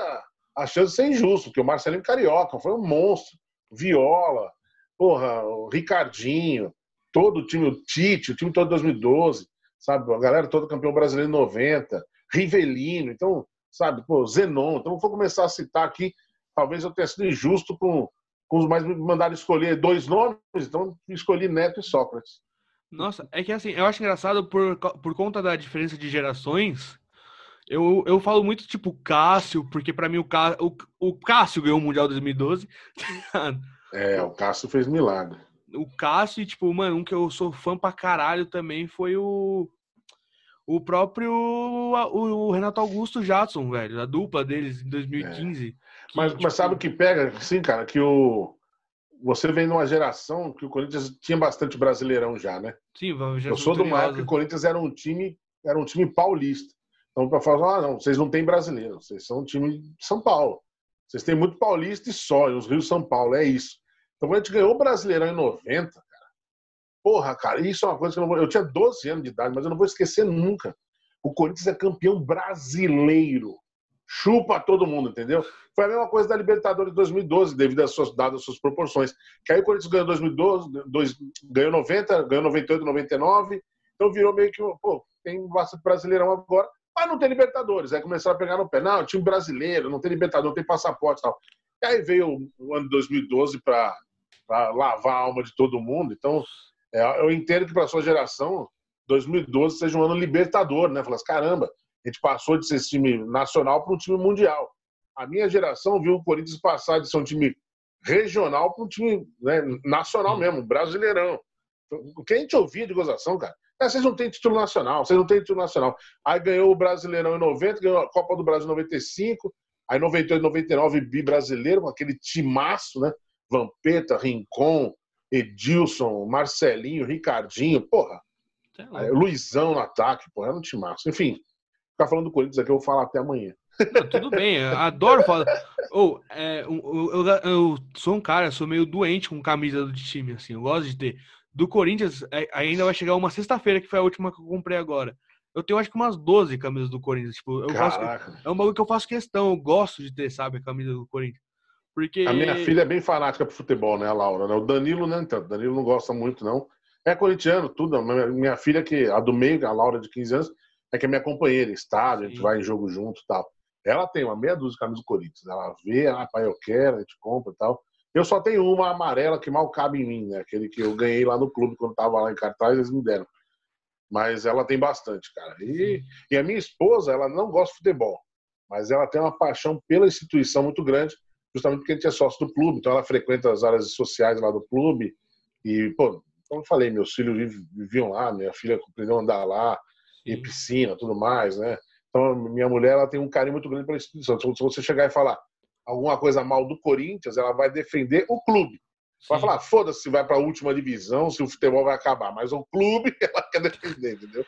a chance de ser injusto, porque o Marcelinho Carioca foi um monstro. Viola, porra, o Ricardinho, todo o time, o Tite, o time todo de 2012, sabe? A galera toda campeão brasileiro em 90, Rivelino. Então, sabe, pô, Zenon. Então, vou começar a citar aqui, talvez eu tenha sido injusto com, com os mais me mandaram escolher dois nomes, então escolhi Neto e Sócrates. Nossa, é que assim, eu acho engraçado por, por conta da diferença de gerações. Eu, eu falo muito tipo Cássio, porque para mim o, Cá, o, o Cássio ganhou o Mundial 2012. é, o Cássio fez milagre. O Cássio, tipo, mano, um que eu sou fã pra caralho também foi o o próprio o, Renato Augusto Jadson, velho, a dupla deles em 2015. É. Que, mas, tipo... mas sabe o que pega? Sim, cara, que o você vem numa geração que o Corinthians tinha bastante brasileirão já, né? Sim, já Eu sou do época que o Corinthians era um time, era um time paulista. Então, para falar, ah, não, vocês não têm brasileiro, vocês são um time de São Paulo. Vocês têm muito paulista e só, e os Rios São Paulo, é isso. Então, quando a gente ganhou o Brasileirão em 90, Porra, cara, isso é uma coisa que eu não vou. Eu tinha 12 anos de idade, mas eu não vou esquecer nunca. O Corinthians é campeão brasileiro. Chupa todo mundo, entendeu? Foi a mesma coisa da Libertadores de 2012, devido às suas, dadas as suas proporções. Que aí o Corinthians ganhou 2012, dois, ganhou 90, ganhou 98, 99. Então virou meio que, pô, tem bastante brasileirão agora, mas não tem Libertadores. Aí começaram a pegar no pé. Não, time brasileiro, não tem Libertadores, não tem passaporte e tal. E aí veio o ano de 2012 para lavar a alma de todo mundo. Então, é, eu entendo que para sua geração, 2012 seja um ano libertador, né? Falas, caramba, a gente passou de ser esse time nacional para um time mundial. A minha geração viu o Corinthians passar de ser um time regional para um time né, nacional mesmo, brasileirão. O que a gente ouvia de gozação, cara? É, vocês não têm título nacional, vocês não têm título nacional. Aí ganhou o Brasileirão em 90, ganhou a Copa do Brasil em 95, aí 98, 99, bi brasileiro, com aquele timaço, né? Vampeta, Rincon, Edilson, Marcelinho, Ricardinho, porra. É Luizão no ataque, porra, era um timaço. Enfim, ficar falando do Corinthians aqui, eu vou falar até amanhã. Não, tudo bem, eu adoro falar. Ou, oh, é, eu, eu, eu, sou um cara, sou meio doente com camisa do time, assim, eu gosto de ter. Do Corinthians, é, ainda vai chegar uma sexta-feira, que foi a última que eu comprei agora. Eu tenho acho que umas 12 camisas do Corinthians. Tipo, eu faço, é um bagulho que eu faço questão, eu gosto de ter, sabe, a camisa do Corinthians. Porque... A minha filha é bem fanática pro futebol, né, a Laura? Né? O Danilo, né? Então, Danilo não gosta muito, não. É corintiano, tudo. Minha filha, que a do meio, a Laura de 15 anos, é que é minha companheira, estádio, a gente vai em jogo junto e tal. Ela tem uma meia dúzia de camisas do Corinthians. Ela vê, ah, pai, eu quero, a gente compra e tal. Eu só tenho uma amarela que mal cabe em mim, né? Aquele que eu ganhei lá no clube quando tava lá em cartaz, eles me deram. Mas ela tem bastante, cara. E, e a minha esposa, ela não gosta de futebol, mas ela tem uma paixão pela instituição muito grande justamente porque a gente é sócio do clube, então ela frequenta as áreas sociais lá do clube. E, pô, como eu falei, meus filhos viviam lá, minha filha aprendeu a andar lá, e piscina, tudo mais, né? Então, minha mulher ela tem um carinho muito grande pela instituição. Então, se você chegar e falar alguma coisa mal do Corinthians, ela vai defender o clube. Vai Sim. falar, foda-se se vai para a última divisão, se o futebol vai acabar, mas o clube ela quer defender, entendeu?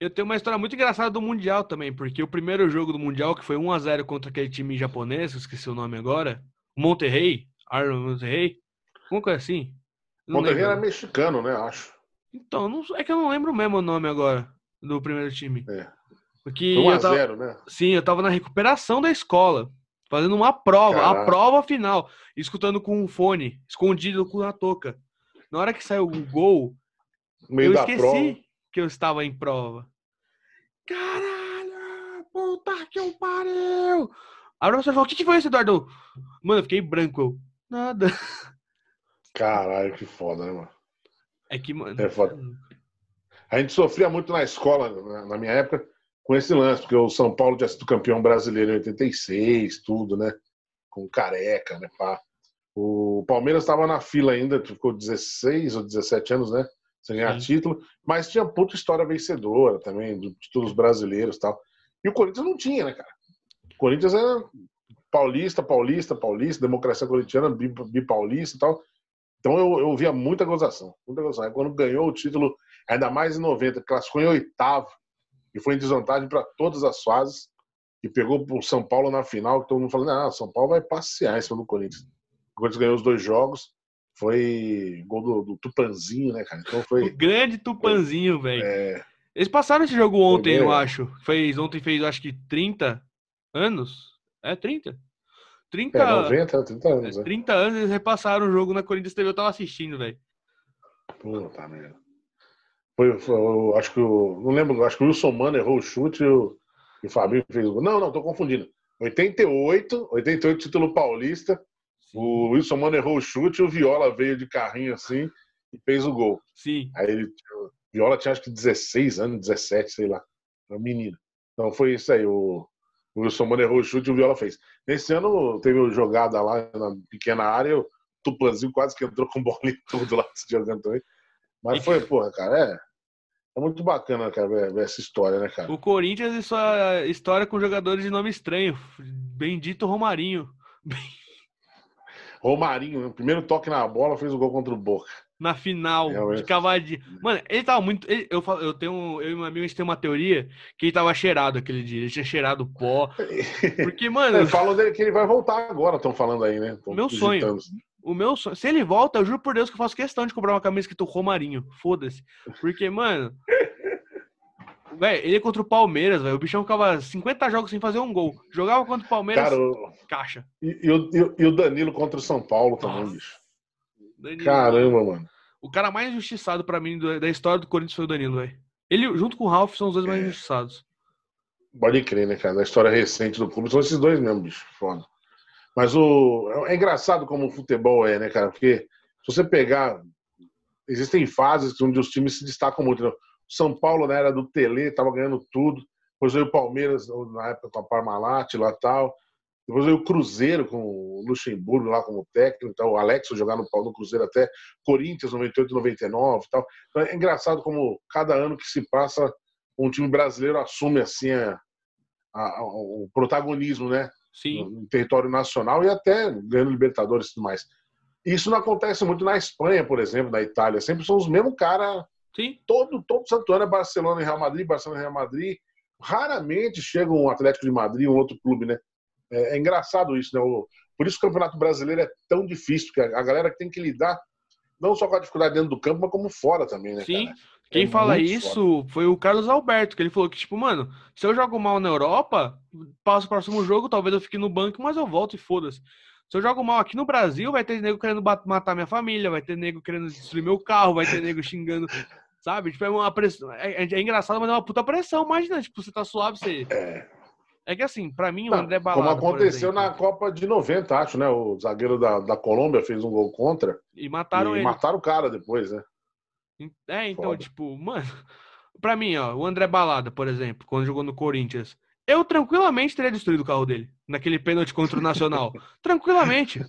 Eu tenho uma história muito engraçada do Mundial também, porque o primeiro jogo do Mundial, que foi 1x0 contra aquele time japonês, esqueci o nome agora, Monterrey, Arnold Monterrey, uma coisa assim. Monterrey era mexicano, né, acho. Então, não, é que eu não lembro mesmo o nome agora do primeiro time. É. Porque 1x0, né? Sim, eu tava na recuperação da escola, fazendo uma prova, Caraca. a prova final, escutando com um fone, escondido com a touca. Na hora que saiu o gol, eu esqueci. Prova que eu estava em prova. Caralho! Puta que eu pariu! A professora falou: O que, que foi isso, Eduardo? Mano, eu fiquei branco. Eu, Nada. Caralho, que foda, né, mano? É que, mano. É foda. A gente sofria muito na escola, na minha época, com esse lance, porque o São Paulo tinha sido campeão brasileiro em 86, tudo, né? Com careca, né? Pá. O Palmeiras estava na fila ainda, ficou 16 ou 17 anos, né? Sem ganhar Sim. título, mas tinha puta história vencedora também, de títulos brasileiros e tal. E o Corinthians não tinha, né, cara? O Corinthians era paulista, paulista, paulista, democracia corintiana, bipaulista e tal. Então eu, eu via muita gozação, muita gozação. Aí quando ganhou o título, ainda mais em 90, classificou em oitavo e foi em desvantagem para todas as fases e pegou o São Paulo na final, que todo mundo falando, ah, São Paulo vai passear em cima do Corinthians. O Corinthians ganhou os dois jogos, foi gol do, do Tupanzinho, né, cara? Então foi. O grande Tupanzinho, velho. É... Eles passaram esse jogo ontem, eu acho. Fez, ontem fez, acho que 30 anos. É 30? 30, é, 90, 30 anos. É, 30 né? anos eles repassaram o jogo na Corinthians TV. Eu tava assistindo, velho. Puta merda. Foi, foi, acho que o. Não lembro, acho que o Wilson Mano errou o chute e o, e o Fabinho fez o gol. Não, não, tô confundindo. 88, 88 título paulista. Sim. O Wilson Mano errou o chute e o Viola veio de carrinho assim e fez o gol. Sim. Aí ele. Viola tinha acho que 16 anos, 17, sei lá. Era um menino. Então foi isso aí. O, o Wilson Mano errou o chute e o Viola fez. Nesse ano teve jogada lá na pequena área, o Tupanzinho quase que entrou com bola e tudo lá jogando também. Mas foi, porra, cara, é. É muito bacana, cara, ver, ver, essa história, né, cara? O Corinthians e sua história com jogadores de nome estranho. Bendito Romarinho. Romarinho, no primeiro toque na bola, fez o gol contra o Boca. Na final, Realmente. de cavadinha. Mano, ele tava muito. Ele, eu, eu tenho. Eu e meu amigo, a gente tem uma teoria que ele tava cheirado aquele dia. Ele tinha cheirado pó. Porque, mano. Falam dele que ele vai voltar agora, estão falando aí, né? Tão meu sonho. O meu sonho. Se ele volta, eu juro por Deus que eu faço questão de comprar uma camisa escrito Romarinho. Foda-se. Porque, mano. Velho, ele é contra o Palmeiras, velho. O bichão ficava 50 jogos sem fazer um gol. Jogava contra o Palmeiras, Cara, caixa. E, e, o, e, o, Danilo contra o São Paulo também, Nossa. bicho. Danilo, Caramba, mano. O cara mais injustiçado para mim da história do Corinthians foi o Danilo, velho. Ele, junto com o Ralf, são os dois é. mais injustiçados. Pode crer, né, cara? Na história recente do clube, são esses dois mesmo, bicho. Foda. Mas o, é engraçado como o futebol é, né, cara? Porque se você pegar. Existem fases onde os times se destacam muito. Né? São Paulo, na era do Tele, estava ganhando tudo. Depois veio o Palmeiras, na época com a Parmalat lá tal. Depois veio o Cruzeiro com o Luxemburgo lá como técnico, então, o Alex jogar no, no Cruzeiro até Corinthians 98, 99 e tal. Então, é engraçado como cada ano que se passa um time brasileiro assume assim a, a, a, o protagonismo, né? Sim. No, no, território nacional e até ganhando Libertadores e tudo mais. Isso não acontece muito na Espanha, por exemplo, na Itália. Sempre são os mesmos caras. Sim. Todo, todo santo ano é Barcelona e Real Madrid, Barcelona e Real Madrid. Raramente chega um Atlético de Madrid, um outro clube, né? É, é engraçado isso, né? O, por isso o Campeonato Brasileiro é tão difícil, porque a, a galera tem que lidar não só com a dificuldade dentro do campo, mas como fora também, né? Sim. Cara? Quem é fala isso foda. foi o Carlos Alberto, que ele falou que, tipo, mano, se eu jogo mal na Europa, passo o próximo jogo, talvez eu fique no banco, mas eu volto e foda-se. Se eu jogo mal aqui no Brasil, vai ter nego querendo matar minha família, vai ter nego querendo destruir meu carro, vai ter nego xingando, sabe? Tipo, é uma pressão. É, é, é, engraçado, mas é uma puta pressão. Imagina, tipo, você tá suave, você. É. É que assim, para mim, o André Balada. Como aconteceu na Copa de 90, acho, né? O zagueiro da, da Colômbia fez um gol contra. E mataram e ele. mataram o cara depois, né? É, então, Foda. tipo, mano. Pra mim, ó, o André Balada, por exemplo, quando jogou no Corinthians, eu tranquilamente teria destruído o carro dele naquele pênalti contra o Nacional. tranquilamente.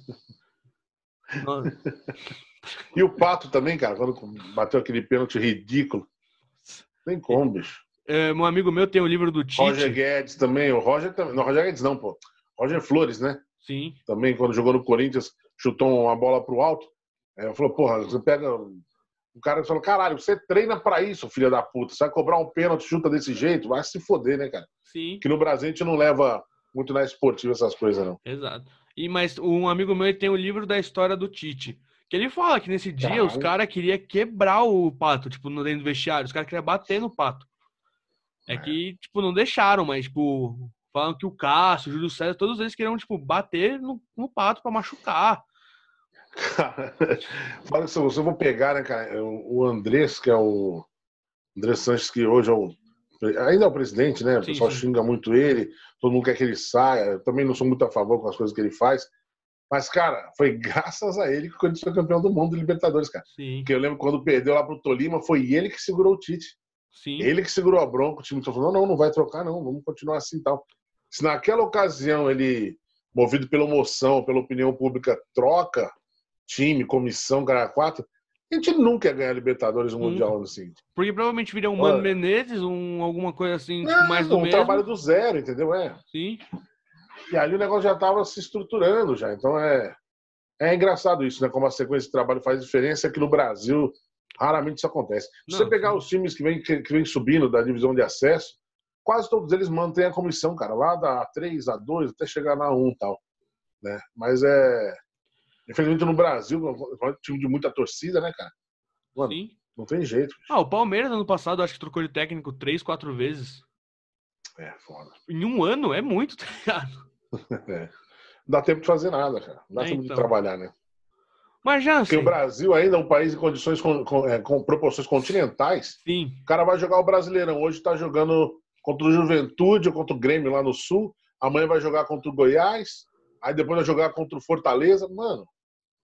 e o Pato também, cara, quando bateu aquele pênalti ridículo. Tem como, bicho. É, um amigo meu tem o um livro do Tite. Roger Guedes também. O Roger também. Não, Roger Guedes não, pô. Roger Flores, né? Sim. Também, quando jogou no Corinthians, chutou uma bola pro alto. É, falou, porra, você pega o cara falou, caralho, você treina para isso, filha da puta. Você vai cobrar um pênalti, chuta desse jeito, vai se foder, né, cara? Sim. Que no Brasil a gente não leva muito na esportiva essas coisas, não. Exato. E, mas um amigo meu tem o um livro da história do Tite. Que ele fala que nesse dia Caralho. os caras queriam quebrar o pato, tipo, no dentro do vestiário. Os caras queriam bater no pato. É, é que, tipo, não deixaram, mas, tipo, falam que o Cássio, o Júlio César, todos eles queriam, tipo, bater no, no pato para machucar. Cara, se eu vou pegar, né, cara, o Andrés, que é o André Sanches, que hoje é o. Ainda é o presidente, né? O sim, pessoal sim. xinga muito ele, todo mundo quer que ele saia. Eu também não sou muito a favor com as coisas que ele faz. Mas, cara, foi graças a ele que o Corinthians foi campeão do mundo do Libertadores, cara. Sim. Porque eu lembro quando perdeu lá pro Tolima, foi ele que segurou o Tite. Sim. Ele que segurou a bronca, o time falou: não, não, não vai trocar, não, vamos continuar assim e tal. Se naquela ocasião ele, movido pela emoção, pela opinião pública, troca time, comissão, cara quatro, a gente nunca ia ganhar Libertadores no Mundial ano seguinte. Porque provavelmente viria um Mano Menezes, um, alguma coisa assim, tipo, mais do um mesmo. Um trabalho do zero, entendeu? É. Sim. E aí o negócio já estava se estruturando já. Então é, é engraçado isso, né? Como a sequência de trabalho faz diferença aqui no Brasil. Raramente isso acontece. Se você pegar os times que vêm que, que vem subindo da divisão de acesso, quase todos eles mantêm a comissão, cara, lá da A3, A2, até chegar na 1 e tal. Né? Mas é. Infelizmente no Brasil, um time de muita torcida, né, cara? Mano, Sim. Não tem jeito. Bicho. Ah, o Palmeiras ano passado acho que trocou de técnico três, quatro vezes. É, foda. Em um ano é muito, tá ligado? é. Não dá tempo de fazer nada, cara. Não dá é, tempo então. de trabalhar, né? Mas já Porque assim... o Brasil ainda é um país em condições com, com, é, com, proporções continentais. Sim. O cara vai jogar o Brasileirão. Hoje tá jogando contra o Juventude ou contra o Grêmio lá no Sul. Amanhã vai jogar contra o Goiás. Aí depois vai jogar contra o Fortaleza. Mano.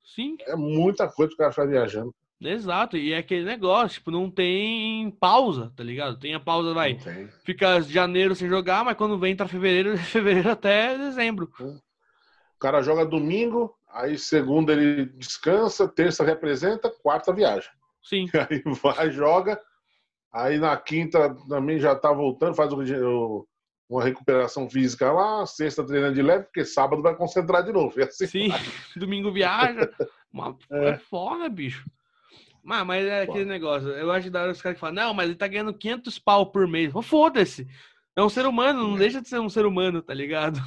Sim. É muita coisa que o cara faz viajando. Exato, e é aquele negócio, tipo, não tem pausa, tá ligado? Tem a pausa, vai. Fica janeiro sem jogar, mas quando vem entra fevereiro, fevereiro até dezembro. O cara joga domingo, aí segunda ele descansa, terça representa, quarta viaja. Sim. Aí vai, joga, aí na quinta também já tá voltando, faz o, uma recuperação física lá, sexta treinando de leve, porque sábado vai concentrar de novo. Assim Sim, vai. domingo viaja. Uma... É. é foda, bicho. Mas, mas é aquele negócio. Eu acho da hora os caras que falam, não, mas ele tá ganhando 500 pau por mês. Foda-se. É um ser humano, não é. deixa de ser um ser humano, tá ligado?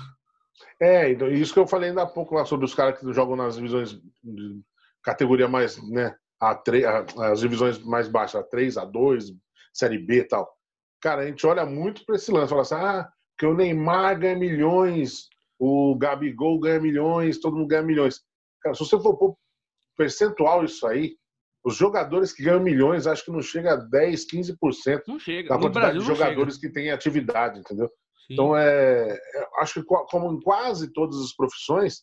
É, então, isso que eu falei ainda há pouco lá sobre os caras que jogam nas divisões de categoria mais, né, A3, as divisões mais baixas, A3, A2, Série B e tal. Cara, a gente olha muito pra esse lance, fala assim, ah, que o Neymar ganha milhões, o Gabigol ganha milhões, todo mundo ganha milhões. Cara, se você for pôr percentual isso aí, os jogadores que ganham milhões, acho que não chega a 10, 15% não chega. da quantidade Brasil de jogadores chega. que têm atividade, entendeu? Sim. Então, é, é, acho que como em quase todas as profissões,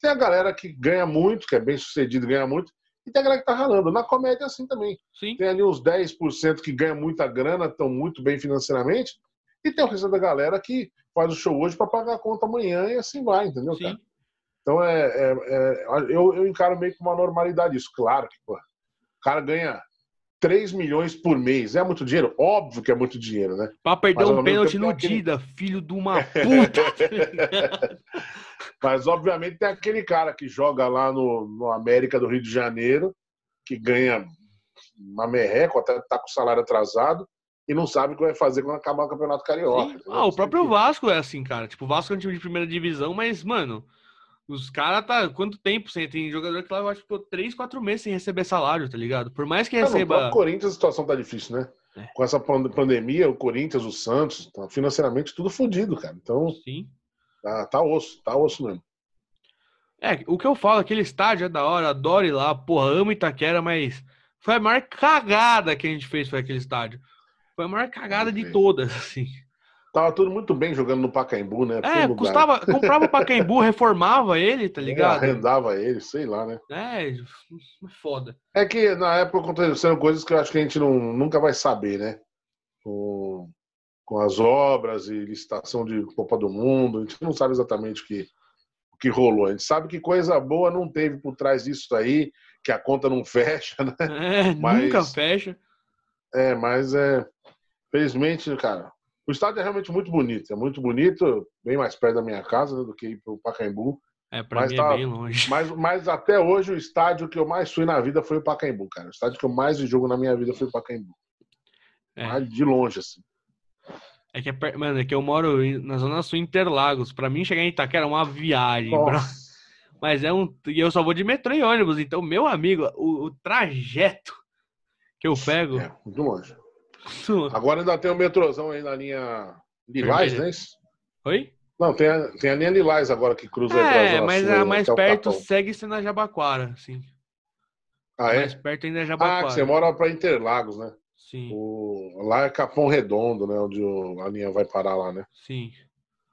tem a galera que ganha muito, que é bem sucedido, ganha muito, e tem a galera que tá ralando. Na comédia, é assim também. Sim. Tem ali uns 10% que ganha muita grana, estão muito bem financeiramente, e tem o resto da galera que faz o show hoje para pagar a conta amanhã e assim vai, entendeu, Sim. cara? Então, é, é, é eu, eu, encaro meio que uma normalidade isso. Claro que, pô, cara ganha 3 milhões por mês. É muito dinheiro? Óbvio que é muito dinheiro, né? Pra perder Mas, um pênalti no aquele... Dida, filho de uma puta. Mas, obviamente, tem aquele cara que joga lá no, no América do Rio de Janeiro, que ganha uma merreca, até tá com o salário atrasado, e não sabe o que vai fazer quando acabar o Campeonato Carioca. Ah, o próprio Vasco é assim, cara. Tipo, o Vasco é um time de primeira divisão, mas, mano, os caras tá. Quanto tempo sem? Tem jogador que lá eu acho que ficou 3, 4 meses sem receber salário, tá ligado? Por mais que receba. No Corinthians a situação tá difícil, né? É. Com essa pandemia, o Corinthians, o Santos, tá financeiramente tudo fodido, cara. Então. Sim. Tá, tá osso, tá osso mesmo. É, o que eu falo, aquele estádio é da hora, adoro ir lá, porra, amo Itaquera, mas foi a maior cagada que a gente fez foi aquele estádio. Foi a maior cagada de todas, assim. Tava tudo muito bem jogando no Pacaembu, né? É, custava, comprava o Pacaembu, reformava ele, tá é, ligado? É, arrendava ele, sei lá, né? É, foda. É que na época aconteceram coisas que eu acho que a gente não, nunca vai saber, né? Com, com as obras e licitação de Copa do Mundo, a gente não sabe exatamente o que, o que rolou. A gente sabe que coisa boa não teve por trás disso aí, que a conta não fecha, né? É, mas, nunca fecha. É, mas é. Felizmente, cara, o estádio é realmente muito bonito, é muito bonito, bem mais perto da minha casa né, do que ir para o Pacaembu. É, para mim é tá, é bem longe. Mas, mas até hoje o estádio que eu mais fui na vida foi o Pacaembu, cara. O estádio que eu mais vi jogo na minha vida foi o Pacaembu. É. de longe, assim. É que, é, mano, é que eu moro na Zona Sul Interlagos. Pra mim, chegar em Itaquera é uma viagem, bro. Mas é um. E eu só vou de metrô e ônibus. Então, meu amigo, o, o trajeto que eu pego. É, muito longe. Agora ainda tem o metrôzão aí na linha Lilás, é isso? Oi? Não, tem a, tem a linha Lilás agora que cruza É, mas a mais perto segue sendo a Jabaquara, sim. Ah, é? Mais perto ainda é Jabaquara. Ah, você mora para Interlagos, né? Sim. O, lá é Capão Redondo, né? Onde a linha vai parar lá, né? Sim.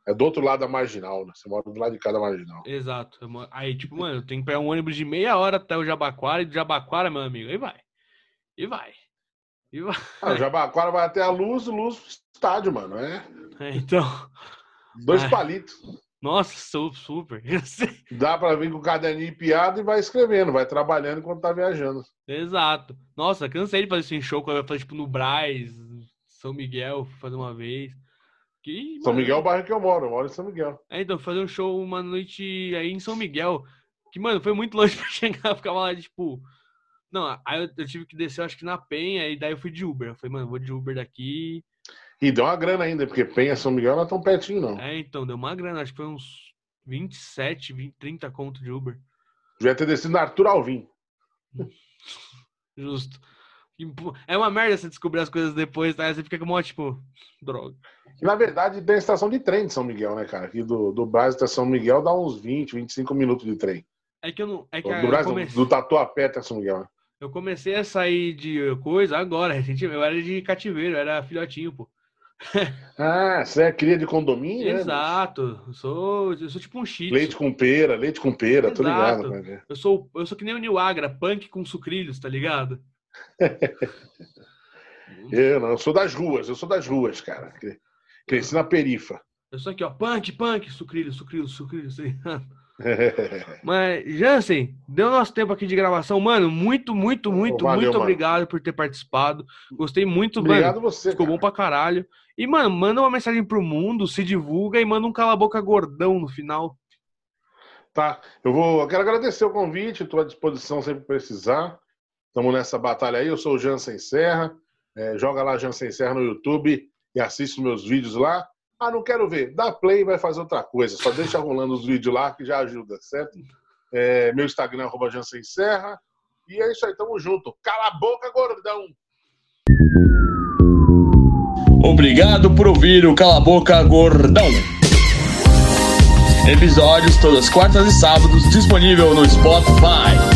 É do outro lado da marginal, né? Você mora do lado de cada marginal. Exato. Aí, tipo, mano, tem que pegar um ônibus de meia hora até o Jabaquara e do Jabaquara, meu amigo, aí vai. E vai. E... Ah, o Jabaquara vai até a luz, luz estádio, mano. É. é então. Dois palitos. Nossa, super. Dá para vir com o caderninho piado e vai escrevendo, vai trabalhando enquanto tá viajando. Exato. Nossa, cansei de fazer isso em show quando eu fazer tipo no Braz, São Miguel, fazer uma vez. Que, São Miguel é o bairro que eu moro, eu moro em São Miguel. É, então, fazer um show uma noite aí em São Miguel, que, mano, foi muito longe pra chegar, ficava lá, tipo. Não, aí eu, eu, tive que descer, acho que na Penha, e daí eu fui de Uber. Eu falei, mano, vou de Uber daqui. E deu uma grana ainda, porque Penha São Miguel não é tão pertinho, não. É, então, deu uma grana, acho que foi uns 27, 20, 30 conto de Uber. Devia ter descido na Arthur Alvim. Justo. É uma merda você descobrir as coisas depois, tá? Você fica como, tipo, droga. Na verdade, tem a estação de trem de São Miguel, né, cara? Aqui do, do Brasil até São Miguel dá uns 20, 25 minutos de trem. É que eu não. É que do, Brasil, comecei... do Tatuapé até São Miguel, né? Eu comecei a sair de coisa agora, recentemente. Eu era de cativeiro, era filhotinho, pô. ah, você é cria de condomínio, né, Exato. Né? Eu sou, eu sou tipo um cheat. Leite com pera, leite com pera, Exato. tô ligado. Né? Eu sou, eu sou que nem o New Agra, punk com sucrilhos, tá ligado? eu não, eu sou das ruas, eu sou das ruas, cara. Cresci na perifa. Eu sou aqui, ó, punk, punk, sucrilhos, sucrilhos, sucrilhos, tá ligado? Mas, Jansen, deu nosso tempo aqui de gravação. Mano, muito, muito, muito, Valeu, muito mano. obrigado por ter participado. Gostei muito, obrigado mano. você. Ficou cara. bom pra caralho. E, mano, manda uma mensagem pro mundo, se divulga e manda um cala-boca gordão no final. Tá, eu vou. Eu quero agradecer o convite, estou à disposição sempre precisar. Estamos nessa batalha aí. Eu sou o Jansen Serra. É, joga lá Jansen Serra no YouTube e assiste meus vídeos lá. Ah, não quero ver. Dá play e vai fazer outra coisa. Só deixa rolando os vídeos lá que já ajuda, certo? É, meu Instagram é arroba Serra. E é isso aí, tamo junto. Cala a boca, gordão! Obrigado por ouvir o Cala a Boca Gordão. Episódios todas quartas e sábados disponível no Spotify.